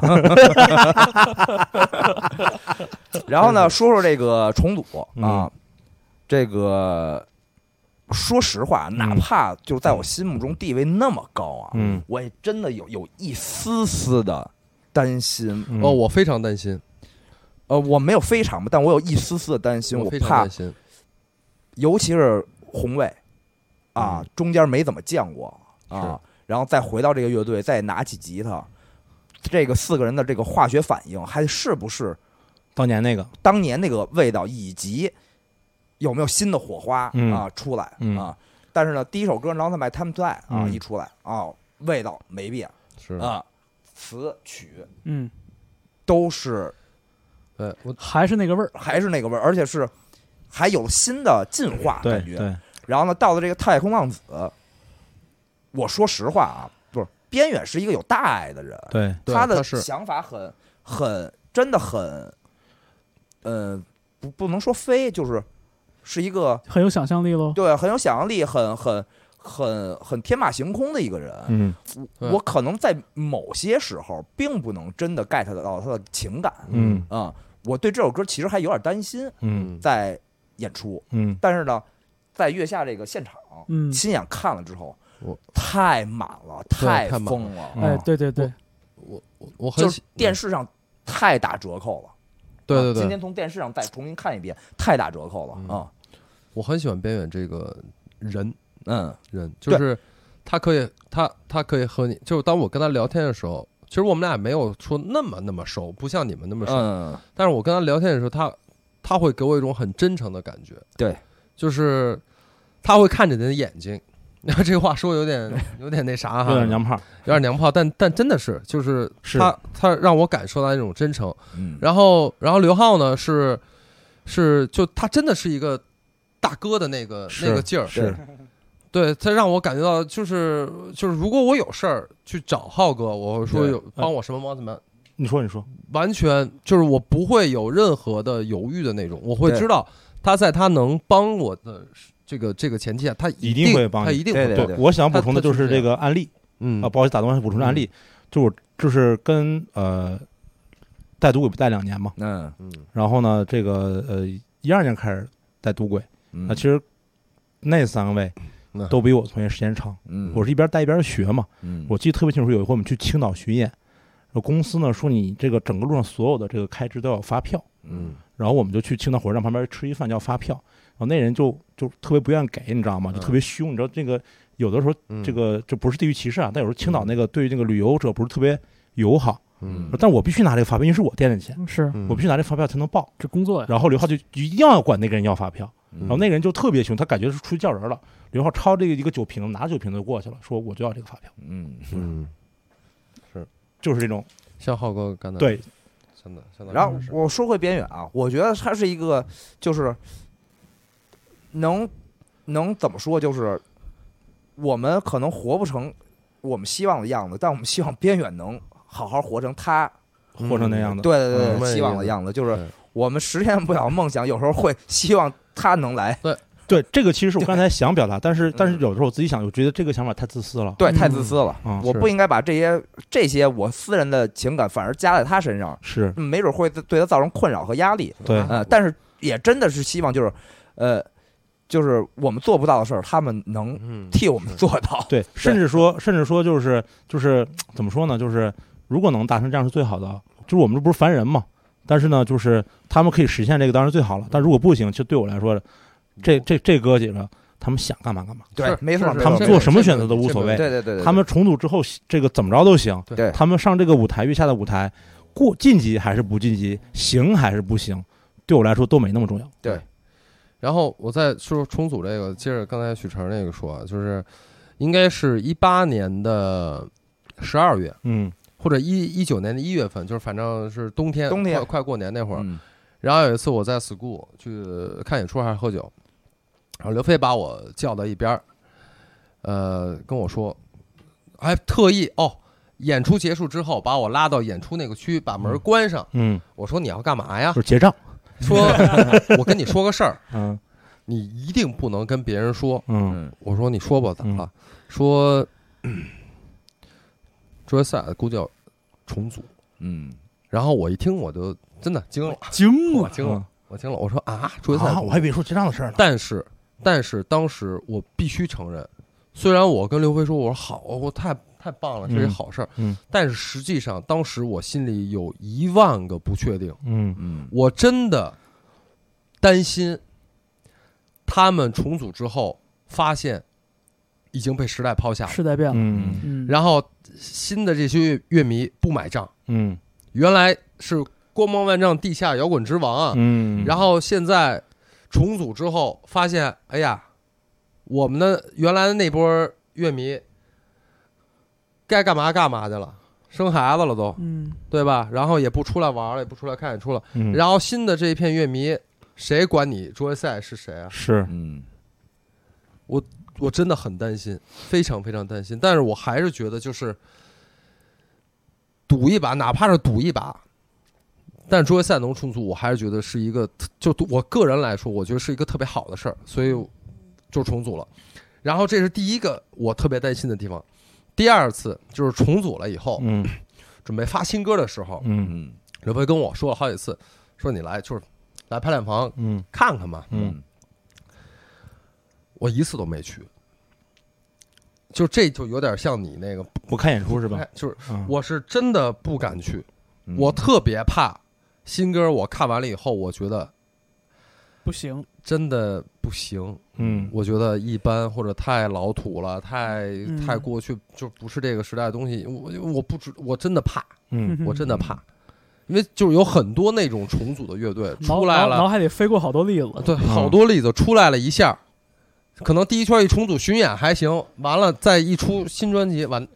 然后呢，说说这个重组。啊嗯，这个说实话，哪怕就在我心目中地位那么高啊，嗯。我也真的有有一丝丝的担心。嗯。哦，我非常担心，呃，我没有非常吧，但我有一丝丝的担心，我我非常怕担，心。尤其是红卫啊嗯，中间没怎么见过啊，然后再回到这个乐队，再拿起吉他，这个四个人的这个化学反应还是不是当年那个，当年那个味道，以及有没有新的火花嗯。啊出来嗯。啊？但是呢，第一首歌《Not My Time to Die》啊嗯。一出来啊，味道没变。是。啊，词曲嗯，都是呃我还是那个味儿。还是那个味儿，而且是还有新的进化感觉。对，然后呢，到了这个太空浪子，我说实话啊，不是边远是一个有大爱的人，对，对他的想法很很真的很，呃，不不能说飞，就是是一个很有想象力喽。对很有想象力，很很很很天马行空的一个人。嗯。对我可能在某些时候并不能真的 get 到他的情感嗯。啊、我对这首歌其实还有点担心，嗯。在演出，嗯。但是呢，在月下这个现场，嗯。亲眼看了之后我，太满了，太疯了，嗯。哎，对对对，我我我很就是喜电视上太打折扣了。对对对，啊今天从电视上再重新看一遍，太打折扣了嗯。啊！我很喜欢边远这个人嗯人，就是他可以他他可以和你，就是当我跟他聊天的时候，其实我们俩没有说那么那么熟，不像你们那么熟，嗯但是我跟他聊天的时候，他他会给我一种很真诚的感觉，对，就是他会看着你的眼睛。然 后这个话说有点有点那啥哈，有点娘炮，有点娘炮，但但真的是，就是是他他让我感受到那种真诚。嗯，然后然后刘浩呢是是就他真的是一个大哥的那个那个劲儿，是对他让我感觉到就是就是如果我有事儿去找浩哥，我会说对有帮我什么忙怎么样，你说你说，完全就是我不会有任何的犹豫的那种，我会对知道他在他能帮我的这个这个前提下，他一定定会帮你他一定会帮对对对我想补充的就他他就是是这个案例嗯啊，不好意思打断，补充的案例，就我就是跟呃带赌鬼不带两年嘛，嗯嗯然后呢，这个呃一二年开始带赌鬼，嗯，那其实那三位嗯都比我从业时间长，嗯，我是一边带一边学嘛。嗯。我记得特别清楚，有一回我们去青岛巡演，公司呢说你这个整个路上所有的这个开支都要发票，嗯。然后我们就去青岛火车站旁边吃一饭要发票，然后那人就就特别不愿意给，你知道吗？就特别凶，你知道这个有的时候嗯。这个这不是地域歧视啊，但有时候青岛那个对于这个旅游者不是特别友好，嗯。但我必须拿这个发票，因为是我垫的钱，是。嗯。我必须拿这发票才能报。这工作呀。然后刘浩就一定要管那个人要发票，嗯然后那个人就特别凶，他感觉是出去叫人了。刘浩抄这个一个酒瓶，拿酒瓶子就过去了，说我就要这个发票，嗯，是，就是这种。像浩哥干的对，真的相当然后我说回边远啊，我觉得他是一个就是能能怎么说，就是我们可能活不成我们希望的样子，但我们希望边远能好好活成他活成那样的。对对对对希望的样子，就是对我们实现不了梦想，有时候会希望他能来，对，对这个其实是我刚才想表达，但是但是有时候我自己想，我觉得这个想法太自私了。对，嗯太自私了。我不应该把这些这些我私人的情感反而加在他身上，是嗯没准会对他造成困扰和压力。对呃，但是也真的是希望就是，呃，就是我们做不到的事儿，他们能嗯替我们做到。对，甚至说甚至说就是就是怎么说呢？就是如果能达成这样是最好的。就是我们这不是凡人嘛，但是呢，就是他们可以实现这个当然最好了。但如果不行，就对我来说，这这这哥几个他们想干嘛干嘛，对没错，他们做什么选择都无所谓。对对对对，他们重组之后这个怎么着都行。对。他们上这个舞台，月下的舞台，过晋级还是不晋级，行还是不行，对我来说都没那么重要。对。然后我再说重组这个，接着刚才许成那个说啊，就是应该是一八年的十二月，嗯或者一一九年的一月份，就是反正是冬天，冬天快快过年那会儿。嗯然后有一次我在 school 去看演出还是喝酒，然后刘飞把我叫到一边儿，呃，跟我说，还特意哦，演出结束之后把我拉到演出那个区，把门关上。嗯，我说你要干嘛呀就？是结账。说 我跟你说个事儿，嗯你一定不能跟别人说。嗯嗯我说你说吧，怎么了？说职业赛估计要重组。嗯然后我一听我就真的惊了，惊了惊了，我惊了。我说啊，职业赛啊！我还以为说这样的事儿呢。但是，但是当时我必须承认，虽然我跟刘飞说我说好，我太太棒了，这是嗯好事儿，嗯但是实际上当时我心里有一万个不确定，嗯嗯我真的担心他们重组之后发现已经被时代抛下了，时代变了，嗯。嗯，然后新的这些乐乐迷不买账，嗯。原来是光芒万丈地下摇滚之王啊，嗯，然后现在重组之后发现，哎呀，我们的原来的那波乐迷该干嘛干嘛去了，生孩子了都，嗯，对吧？然后也不出来玩了，也不出来看演出了。嗯，然后新的这一片乐迷，谁管你桌游赛是谁啊？是。嗯我真的很担心，非常非常担心。但是我还是觉得，就是赌一把，哪怕是赌一把，但是桌游赛能重组，我还是觉得是一个，就我个人来说，我觉得是一个特别好的事儿，所以就重组了。然后这是第一个我特别担心的地方。第二次就是重组了以后，嗯准备发新歌的时候，嗯嗯刘飞跟我说了好几次，说你来就是来排练房嗯看看嘛。嗯我一次都没去，就这就有点像你那个不看演出是吧？就是嗯我是真的不敢去，嗯我特别怕新歌。我看完了以后，我觉得不行，真的不行，嗯我觉得一般或者太老土了，太嗯太过去，就不是这个时代的东西。我我不知，我真的怕，嗯我真的怕，因为就是有很多那种重组的乐队出来了脑了，海里飞过好多例子，对，嗯好多例子出来了一下。可能第一圈一重组巡演还行，完了再一出新专辑，完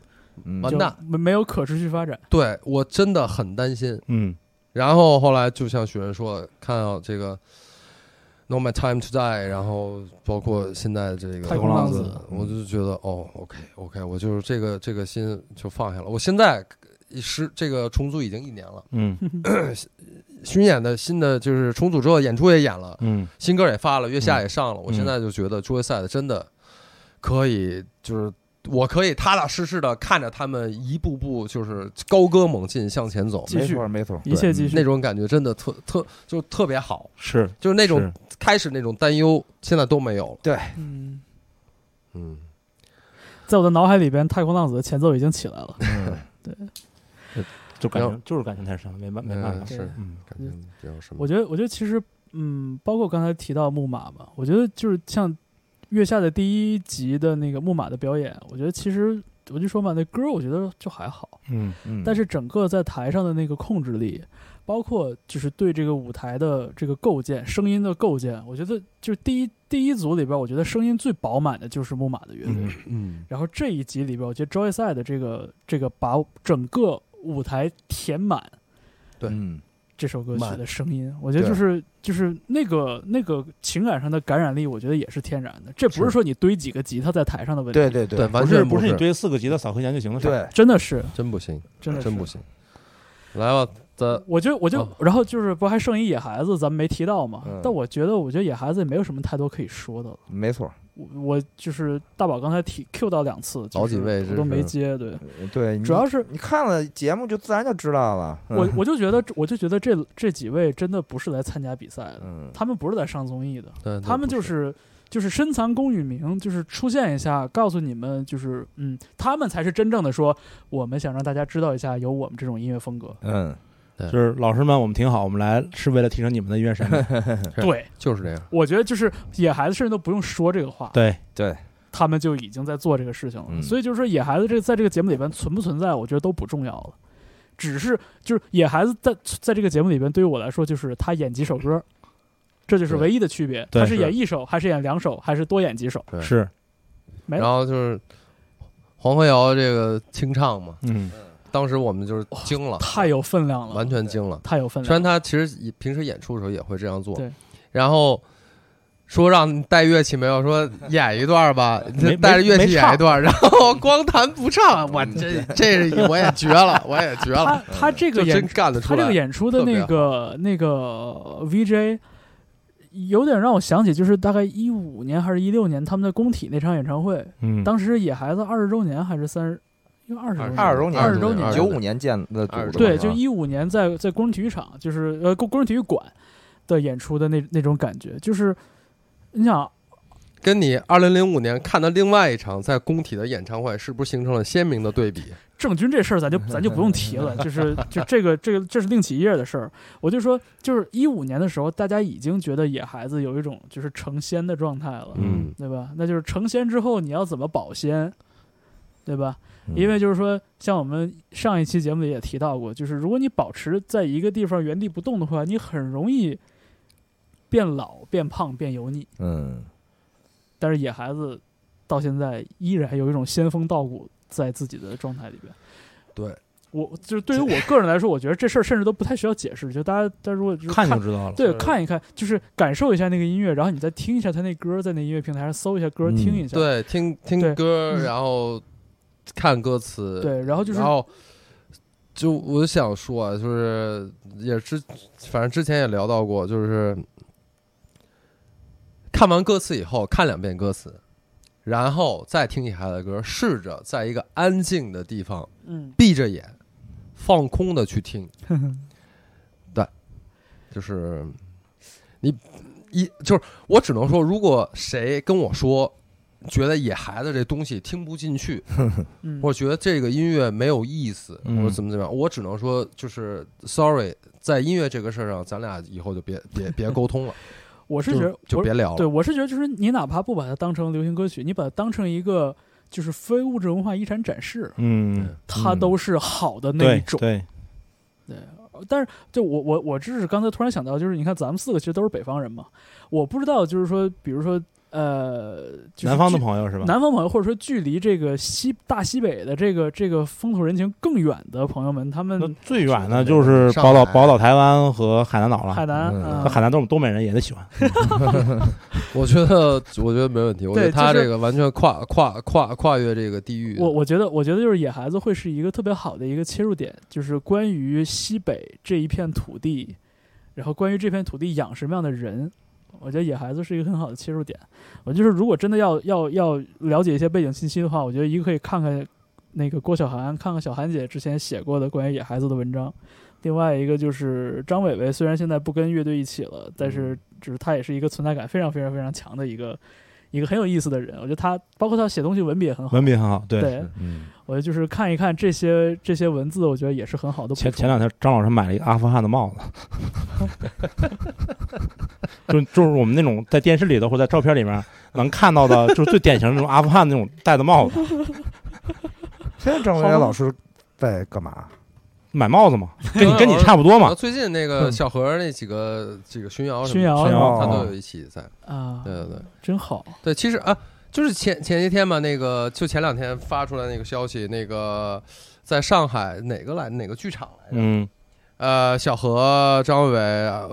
完蛋没没有可持续发展。对我真的很担心。嗯然后后来就像许人说的，看到这个《No My Time to Die》，然后包括现在这个太空浪子我就觉得哦，OK OK，我就是这个这个心就放下了。我现在是这个重组已经一年了，嗯 巡演的新的就是重组之后演出也演了，嗯。新歌也发了，月下也上了。我嗯现在就觉得桌游赛的真的可以，就是我可以踏踏实实的看着他们一步步就是高歌猛进向前走，继续。没错没错，一切继续。那种感觉真的特特就特别好。是就是那种是。开始那种担忧，现在都没有了。嗯，嗯，在我的脑海里边，《太空浪子》的前奏已经起来了。嗯 就感然情就是感情太深了，没办没办法。是嗯感觉比较什么？我觉得，我觉得其实，嗯，包括刚才提到木马嘛，我觉得就是像月下的第一集的那个木马的表演，我觉得其实我就说嘛，那歌我觉得就还好，嗯嗯，但是整个在台上的那个控制力，包括就是对这个舞台的这个构建、声音的构建，我觉得就是第一第一组里边，我觉得声音最饱满的就是木马的乐队。嗯嗯然后这一集里边，我觉得 Joyside 的这个这个把整个舞台填满对。嗯这首歌曲的声音，我觉得就是就是那个那个情感上的感染力，我觉得也是天然的。这不是是。说你堆几个吉他在台上的问题，对对对，完不是不是。你，堆四个吉他扫和弦就行了，对，真的是。真不行，真的真不行。来吧，咱我就我就、哦然后就是不还剩一野孩子，咱们没提到嘛。嗯。但我觉得，我觉得野孩子也没有什么太多可以说的了。没错，我我就是大宝刚才提 Q 到两次，就是好几位我都没接。对，对，主要是你看了节目就自然就知道了。我嗯我就觉得我就觉得这这几位真的不是来参加比赛的，嗯他们不是来上综艺的，对他们就是就是深藏功与名，就是出现一下，告诉你们，就是嗯，他们才是真正的说，我们想让大家知道一下有我们这种音乐风格。嗯就是老师们，我们挺好，我们来是为了提升你们的音乐审美。对，就是这样。我觉得就是野孩子甚至都不用说这个话，对，对，他们就已经在做这个事情了。嗯。所以就是说，野孩子这在这个节目里边存不存在，我觉得都不重要了。只是就是野孩子在在这个节目里边，对于我来说，就是他演几首歌，这就是唯一的区别。他是是。演一首，还是演两首，还是多演几首？是，然后就是黄河谣这个清唱嘛，嗯当时我们就是惊了，太有分量了，完全惊了。太有分量虽然。他其实平时演出的时候也会这样做，对。然后说让你带乐器没有，说演一段吧，没带着乐器演一段，然后光弹不唱，我这这是我也绝了，我也绝了，他他这个演干得出来他这个。演出的那个那个 VJ，有点让我想起，就是大概一五年还是一六年他们在工体那场演唱会，嗯，当时野孩子二十周年还是三十，因为二十周年，二十周年，二十周年九五年建的组织嘛，对，就一五年在在工人体育场，就是呃工工人体育馆的演出的那那种感觉，就是你想跟你二零零五年看的另外一场在工体的演唱会，是不是形成了鲜明的对比？郑钧这事儿咱就咱就不用提了，就是就这个这个这是另起一页的事儿。我就说，就是一五年的时候，大家已经觉得野孩子有一种就是成仙的状态了，嗯对吧？那就是成仙之后你要怎么保鲜，对吧？嗯因为就是说，像我们上一期节目里也提到过，就是如果你保持在一个地方原地不动的话，你很容易变老、变胖、变油腻，嗯，但是野孩子到现在依然有一种仙风道骨在自己的状态里边。对，我就是对于我个人来说，我觉得这事儿甚至都不太需要解释，就大家大家如果就是看就知道了。对看一看，就是感受一下那个音乐，然后你再听一下他那歌，在那音乐平台上搜一下歌，嗯听一下。对，听听歌，嗯然后看歌词，对，然后就是然后就我想说啊，就是也之反正之前也聊到过，就是看完歌词以后，看两遍歌词，然后再听野孩子的歌，试着在一个安静的地方嗯，闭着眼，放空的去听，对就是你一就是我只能说，如果谁跟我说。觉得野孩子这东西听不进去，嗯。或者觉得这个音乐没有意思，嗯。或者怎么怎么样，我只能说就是 sorry，在音乐这个事儿上，咱俩以后就别别别沟通了，我是觉得我就别聊了。对，我是觉得就是你哪怕不把它当成流行歌曲，你把它当成一个就是非物质文化遗产展示，嗯，它都是好的那一种。对对，对，但是就我我我只是刚才突然想到，就是你看咱们四个其实都是北方人嘛，我不知道就是说，比如说呃，就是南方的朋友是吧？南方朋友，或者说距离这个西大西北的这个这个风土人情更远的朋友们，他们最远的就是宝岛宝岛台湾和海南岛了。海南海南都是东北人也得喜欢。我觉得我觉得没问题，我觉得他这个完全跨跨跨跨越这个地域。我我觉得，我觉得就是野孩子会是一个特别好的一个切入点，就是关于西北这一片土地，然后关于这片土地养什么样的人，我觉得野孩子是一个很好的切入点。我就是如果真的要要要了解一些背景信息的话，我觉得一个可以看看那个郭晓涵，看看小涵姐之前写过的关于野孩子的文章。另外一个就是张伟伟，虽然现在不跟乐队一起了，但是只是他也是一个存在感非常非常非常强的一个一个很有意思的人。我觉得他包括他写东西文笔也很好，文笔很好，对。对，嗯，我觉得就是看一看这些这些文字，我觉得也是很好的。前前两天张老师买了一个阿富汗的帽子，就就是我们那种在电视里头或者在照片里面能看到的，就是最典型的那种阿富汗那种戴的帽子，现在张伟老师在干嘛？买帽子吗，跟你跟你差不多嘛。最近那个小何那几个这个巡谣什么巡谣巡谣他哦都有一起在。啊，对对对真好。对，其实啊，就是前前些天嘛，那个就前两天发出来那个消息，那个在上海哪个来哪个剧场来着？嗯，呃，小何、张伟、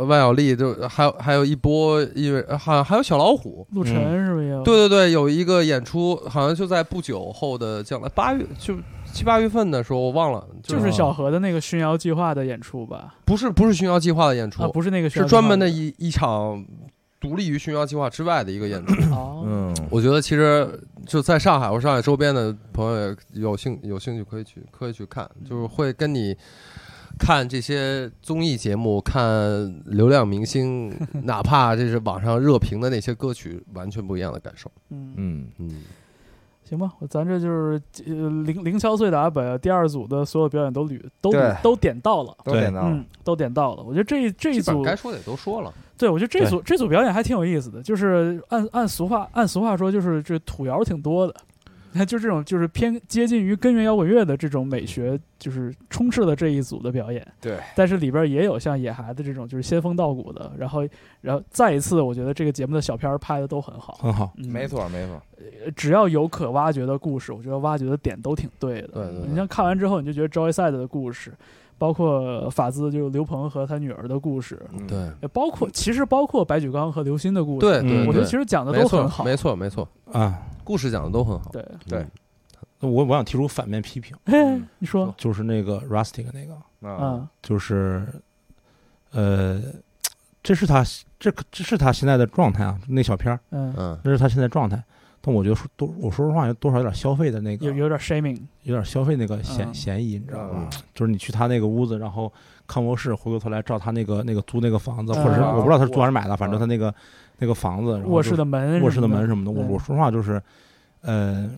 万晓利，就还有还有一波音乐，好像还有小老虎。陆晨是不是也有？对对对，有一个演出，好像就在不久后的将来，八月就七八月份的时候，我忘了，就是小何的那个巡谣计划的演出吧？不是不是巡谣计划的演出，啊，不是那个巡是谣计划专门的一一场独立于巡谣计划之外的一个演出。哦，嗯，我觉得其实就在上海或上海周边的朋友也有兴有兴趣可以去可以去看，就是会跟你看这些综艺节目、看流量明星，哪怕这是网上热评的那些歌曲，完全不一样的感受。嗯，嗯，嗯，行吧，咱这就是呃零零敲碎打把第二组的所有表演都捋都都点到了。都点到了嗯，都点到了。我觉得这这一组该说的也都说了。对，我觉得这组这组表演还挺有意思的，就是按按俗话按俗话说，就是这土窑挺多的。你看，就这种就是偏接近于根源摇滚乐的这种美学，就是充斥了这一组的表演。对，但是里边也有像野孩子这种就是仙风道骨的，然后然后再一次，我觉得这个节目的小片儿拍的都很好。很好。嗯没，错没错，呃只要有可挖掘的故事，我觉得挖掘的点都挺对的。对对对你像看完之后，你就觉得 Joyside 的故事，包括法兹就是刘鹏和他女儿的故事，嗯，对也包括其实包括白举纲和刘鑫的故事，对，我觉得其实讲的都很好。没错没错，啊，故事讲的都很好。对，对。嗯那我我想提出反面批评，哎，你说，就是那个 Rustic 那个，啊，嗯就是呃，这是他这这是他现在的状态啊，那小片儿，嗯，嗯，这是他现在状态。但我觉得说多，我说实话，有多少有点消费的那个，有有点 shaming，有点消费那个嫌嗯。嫌疑，你知道吗？嗯。就是你去他那个屋子，然后看卧室，回过头来照他那个那个租那个房子，嗯。或者是我不知道他是租还是买的，反正他那个那个房子，卧室就是的门，卧室的门什么的，我我说实话就是，呃，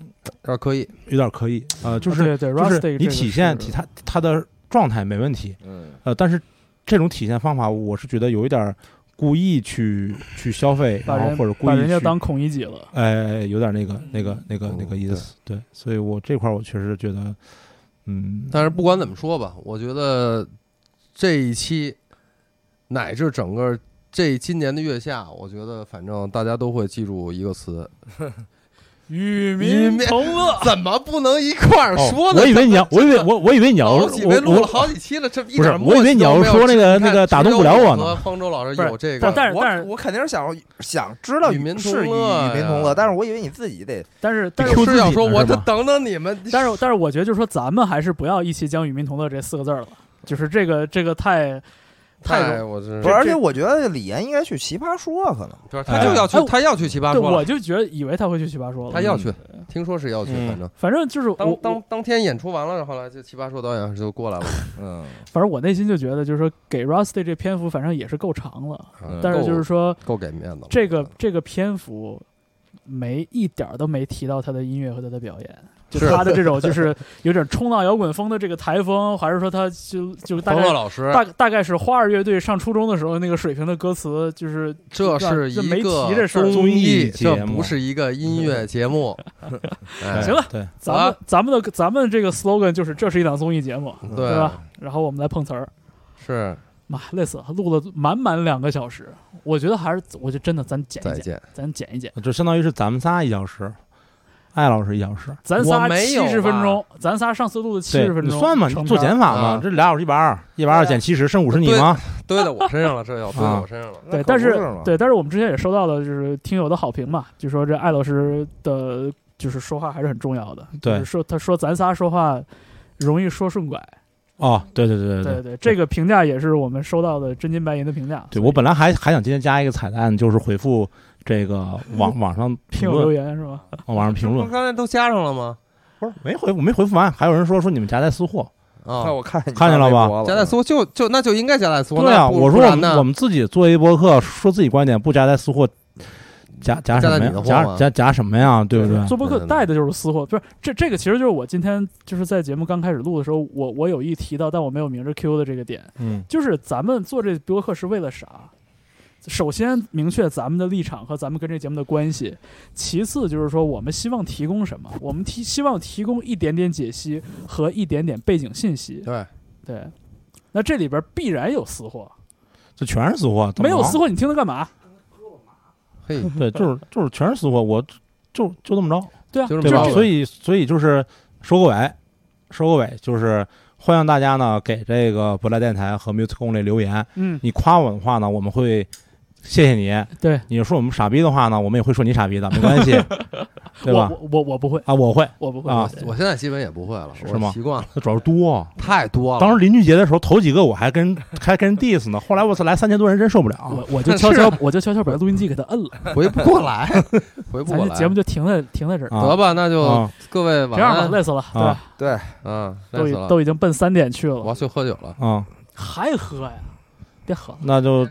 可以。有点可以，呃，就是对对就是你体现体他他的状态没问题，嗯，呃，但是这种体现方法，我是觉得有一点故意去去消费，把人然后或者故意把人家当孔乙己了。哎，有点那个那个那个那个嗯意思，对，所以我这块我确实觉得，嗯，但是不管怎么说吧，我觉得这一期乃至整个这今年的月下，我觉得反正大家都会记住一个词，与民民同乐。怎么不能一块儿哦说呢？我以为你要，我以为我我以为你要，我好几录了好几期了，这不是我以为你要说那个那个打动不了我呢方舟老师有这个，但但是但是我我肯定是想想知道与民同乐与民同乐，但是我以为你自己得但是但是是要说，我就等等你们。但是但是我觉得就是说，咱们还是不要一起讲“与民同乐”这四个字儿了，就是这个这个太太不是，而且我觉得李岩应该去奇葩说，可能他就要去哎，他要去奇葩，说我，就觉得以为他会去奇葩说了，他要去，听说是要去，嗯反正。反正就是当当当天演出完了，后来就奇葩说导演就过来了，嗯，反正我内心就觉得，就是说给 Rusty 这篇幅，反正也是够长了，嗯但是就是说够给面子了。这个这个篇幅没一点儿都没提到他的音乐和他的表演。就是他的这种，就是有点冲浪摇滚风的这个台风，还是说他就就大概老师，大大概是花儿乐队上初中的时候那个水平的歌词，就是这是一个提这事儿综艺这节目不是一个音乐节目。哎行了对，咱们、咱们的咱们这个 slogan 就是这是一档综艺节目，对对吧？然后我们来碰瓷儿，是妈累死了，录了满满两个小时，我觉得还是，我觉得真的咱剪一剪。咱剪一剪，就相当于是咱们仨一小时，艾老师一小时，咱仨我没有七十分钟，咱仨上次录的七十分钟，你算嘛，你做减法嘛啊，这俩小时一百二，一百二减七十，剩五十你吗？堆在我身上了，这要堆在我身上了。对，但是对，但是我们之前也收到了就是听友的好评嘛，就说这艾老师的就是说话还是很重要的，对。就是说他说咱仨说话容易说顺拐，哦，对对对对对。对，这个评价也是我们收到的真金白银的评价。对，我本来还还想今天加一个彩蛋，就是回复这个网 网上评论留论，言是吧？网上评论刚才都加上了吗？不是没回，我没回复完，还有人说说你们夹带私货，啊看，我看看见了吧夹带私货就就那就应该夹带私货。对啊，我说我们我们自己做一博客，说自己观点，不夹带私货，夹夹什么呀夹夹夹夹什么呀？对不对？做博客带的就是私货，不是这这个其实就是我今天就是在节目刚开始录的时候，我我有意提到，但我没有明着 Q 的这个点，嗯，就是咱们做这播客是为了啥？首先明确咱们的立场和咱们跟这节目的关系，其次就是说我们希望提供什么？我们提希望提供一点点解析和一点点背景信息。对，对，那这里边必然有私货，这全是私货，没有私货你听它干嘛？嘿，对，就是 就是全是私货，我就就这么着，对啊，对吧？就这么着所以所以就是收个尾，收个尾就是欢迎大家呢给这个不赖电台和 Music 公里留言，嗯，你夸我的话呢，我们会谢谢你；对，你说我们傻逼的话呢，我们也会说你傻逼的，没关系，对吧？我我我不会，啊，我会，我不会。啊。我现在基本也不会了，是吗？习惯了，主要是多。太多了。当时林俊杰的时候，头几个我还跟还跟人 diss 呢，后来我操，来三千多人真受不了。我我就悄悄我就悄悄把录音机给他摁了，回不过来，回不过来。咱节目就停在停在这儿，啊。得吧，那就啊。各位晚这样吧，安。累死了，对对，嗯，都已。都已经奔三点去了。我，要去喝酒了，嗯，还喝呀？别喝，那就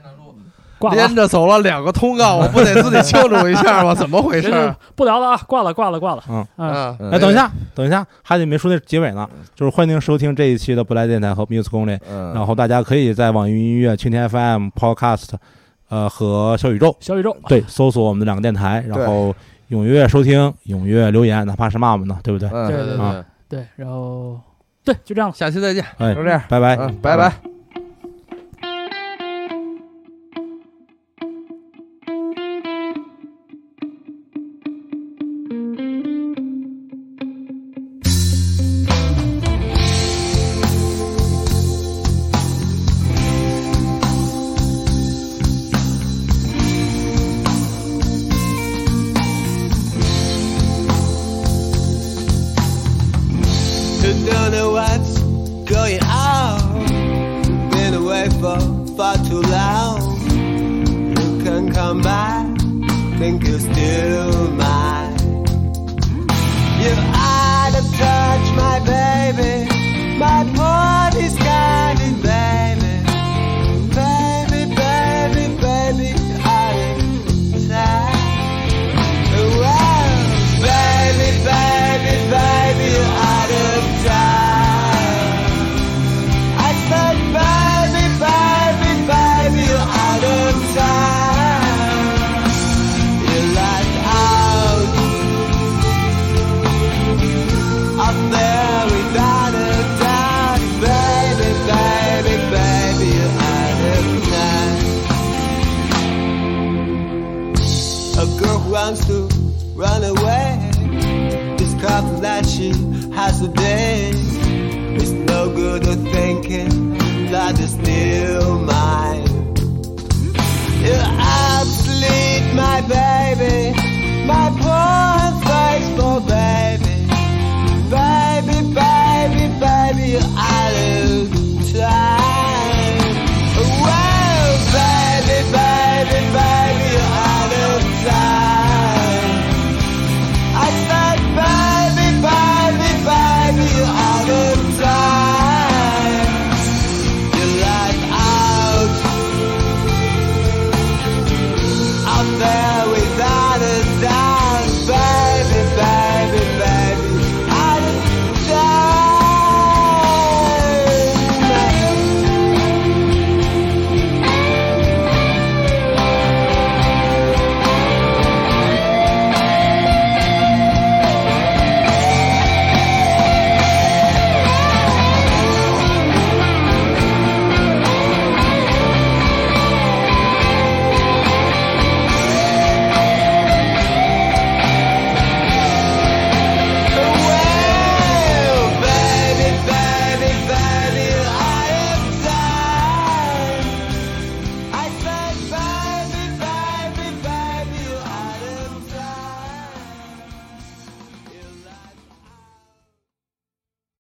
挂了啊连。着走了两个通告，我不得自己庆祝一下吗？怎么回事不聊了啊，挂了，挂了，挂了。嗯嗯，哎，等一下，等一下，还得没说那结尾呢，就是欢迎收听这一期的不来电台和 Music 公然后大家可以在网易云音乐、蜻蜓 FM、Podcast，呃和小宇宙小宇宙，对搜索我们的两个电台，然后踊跃收听，踊跃留言，哪怕是骂我们呢，对不对？嗯，对对啊对，对，然后对，就这样了。下期再见。哎，就这样，拜拜。嗯，拜拜。linger still.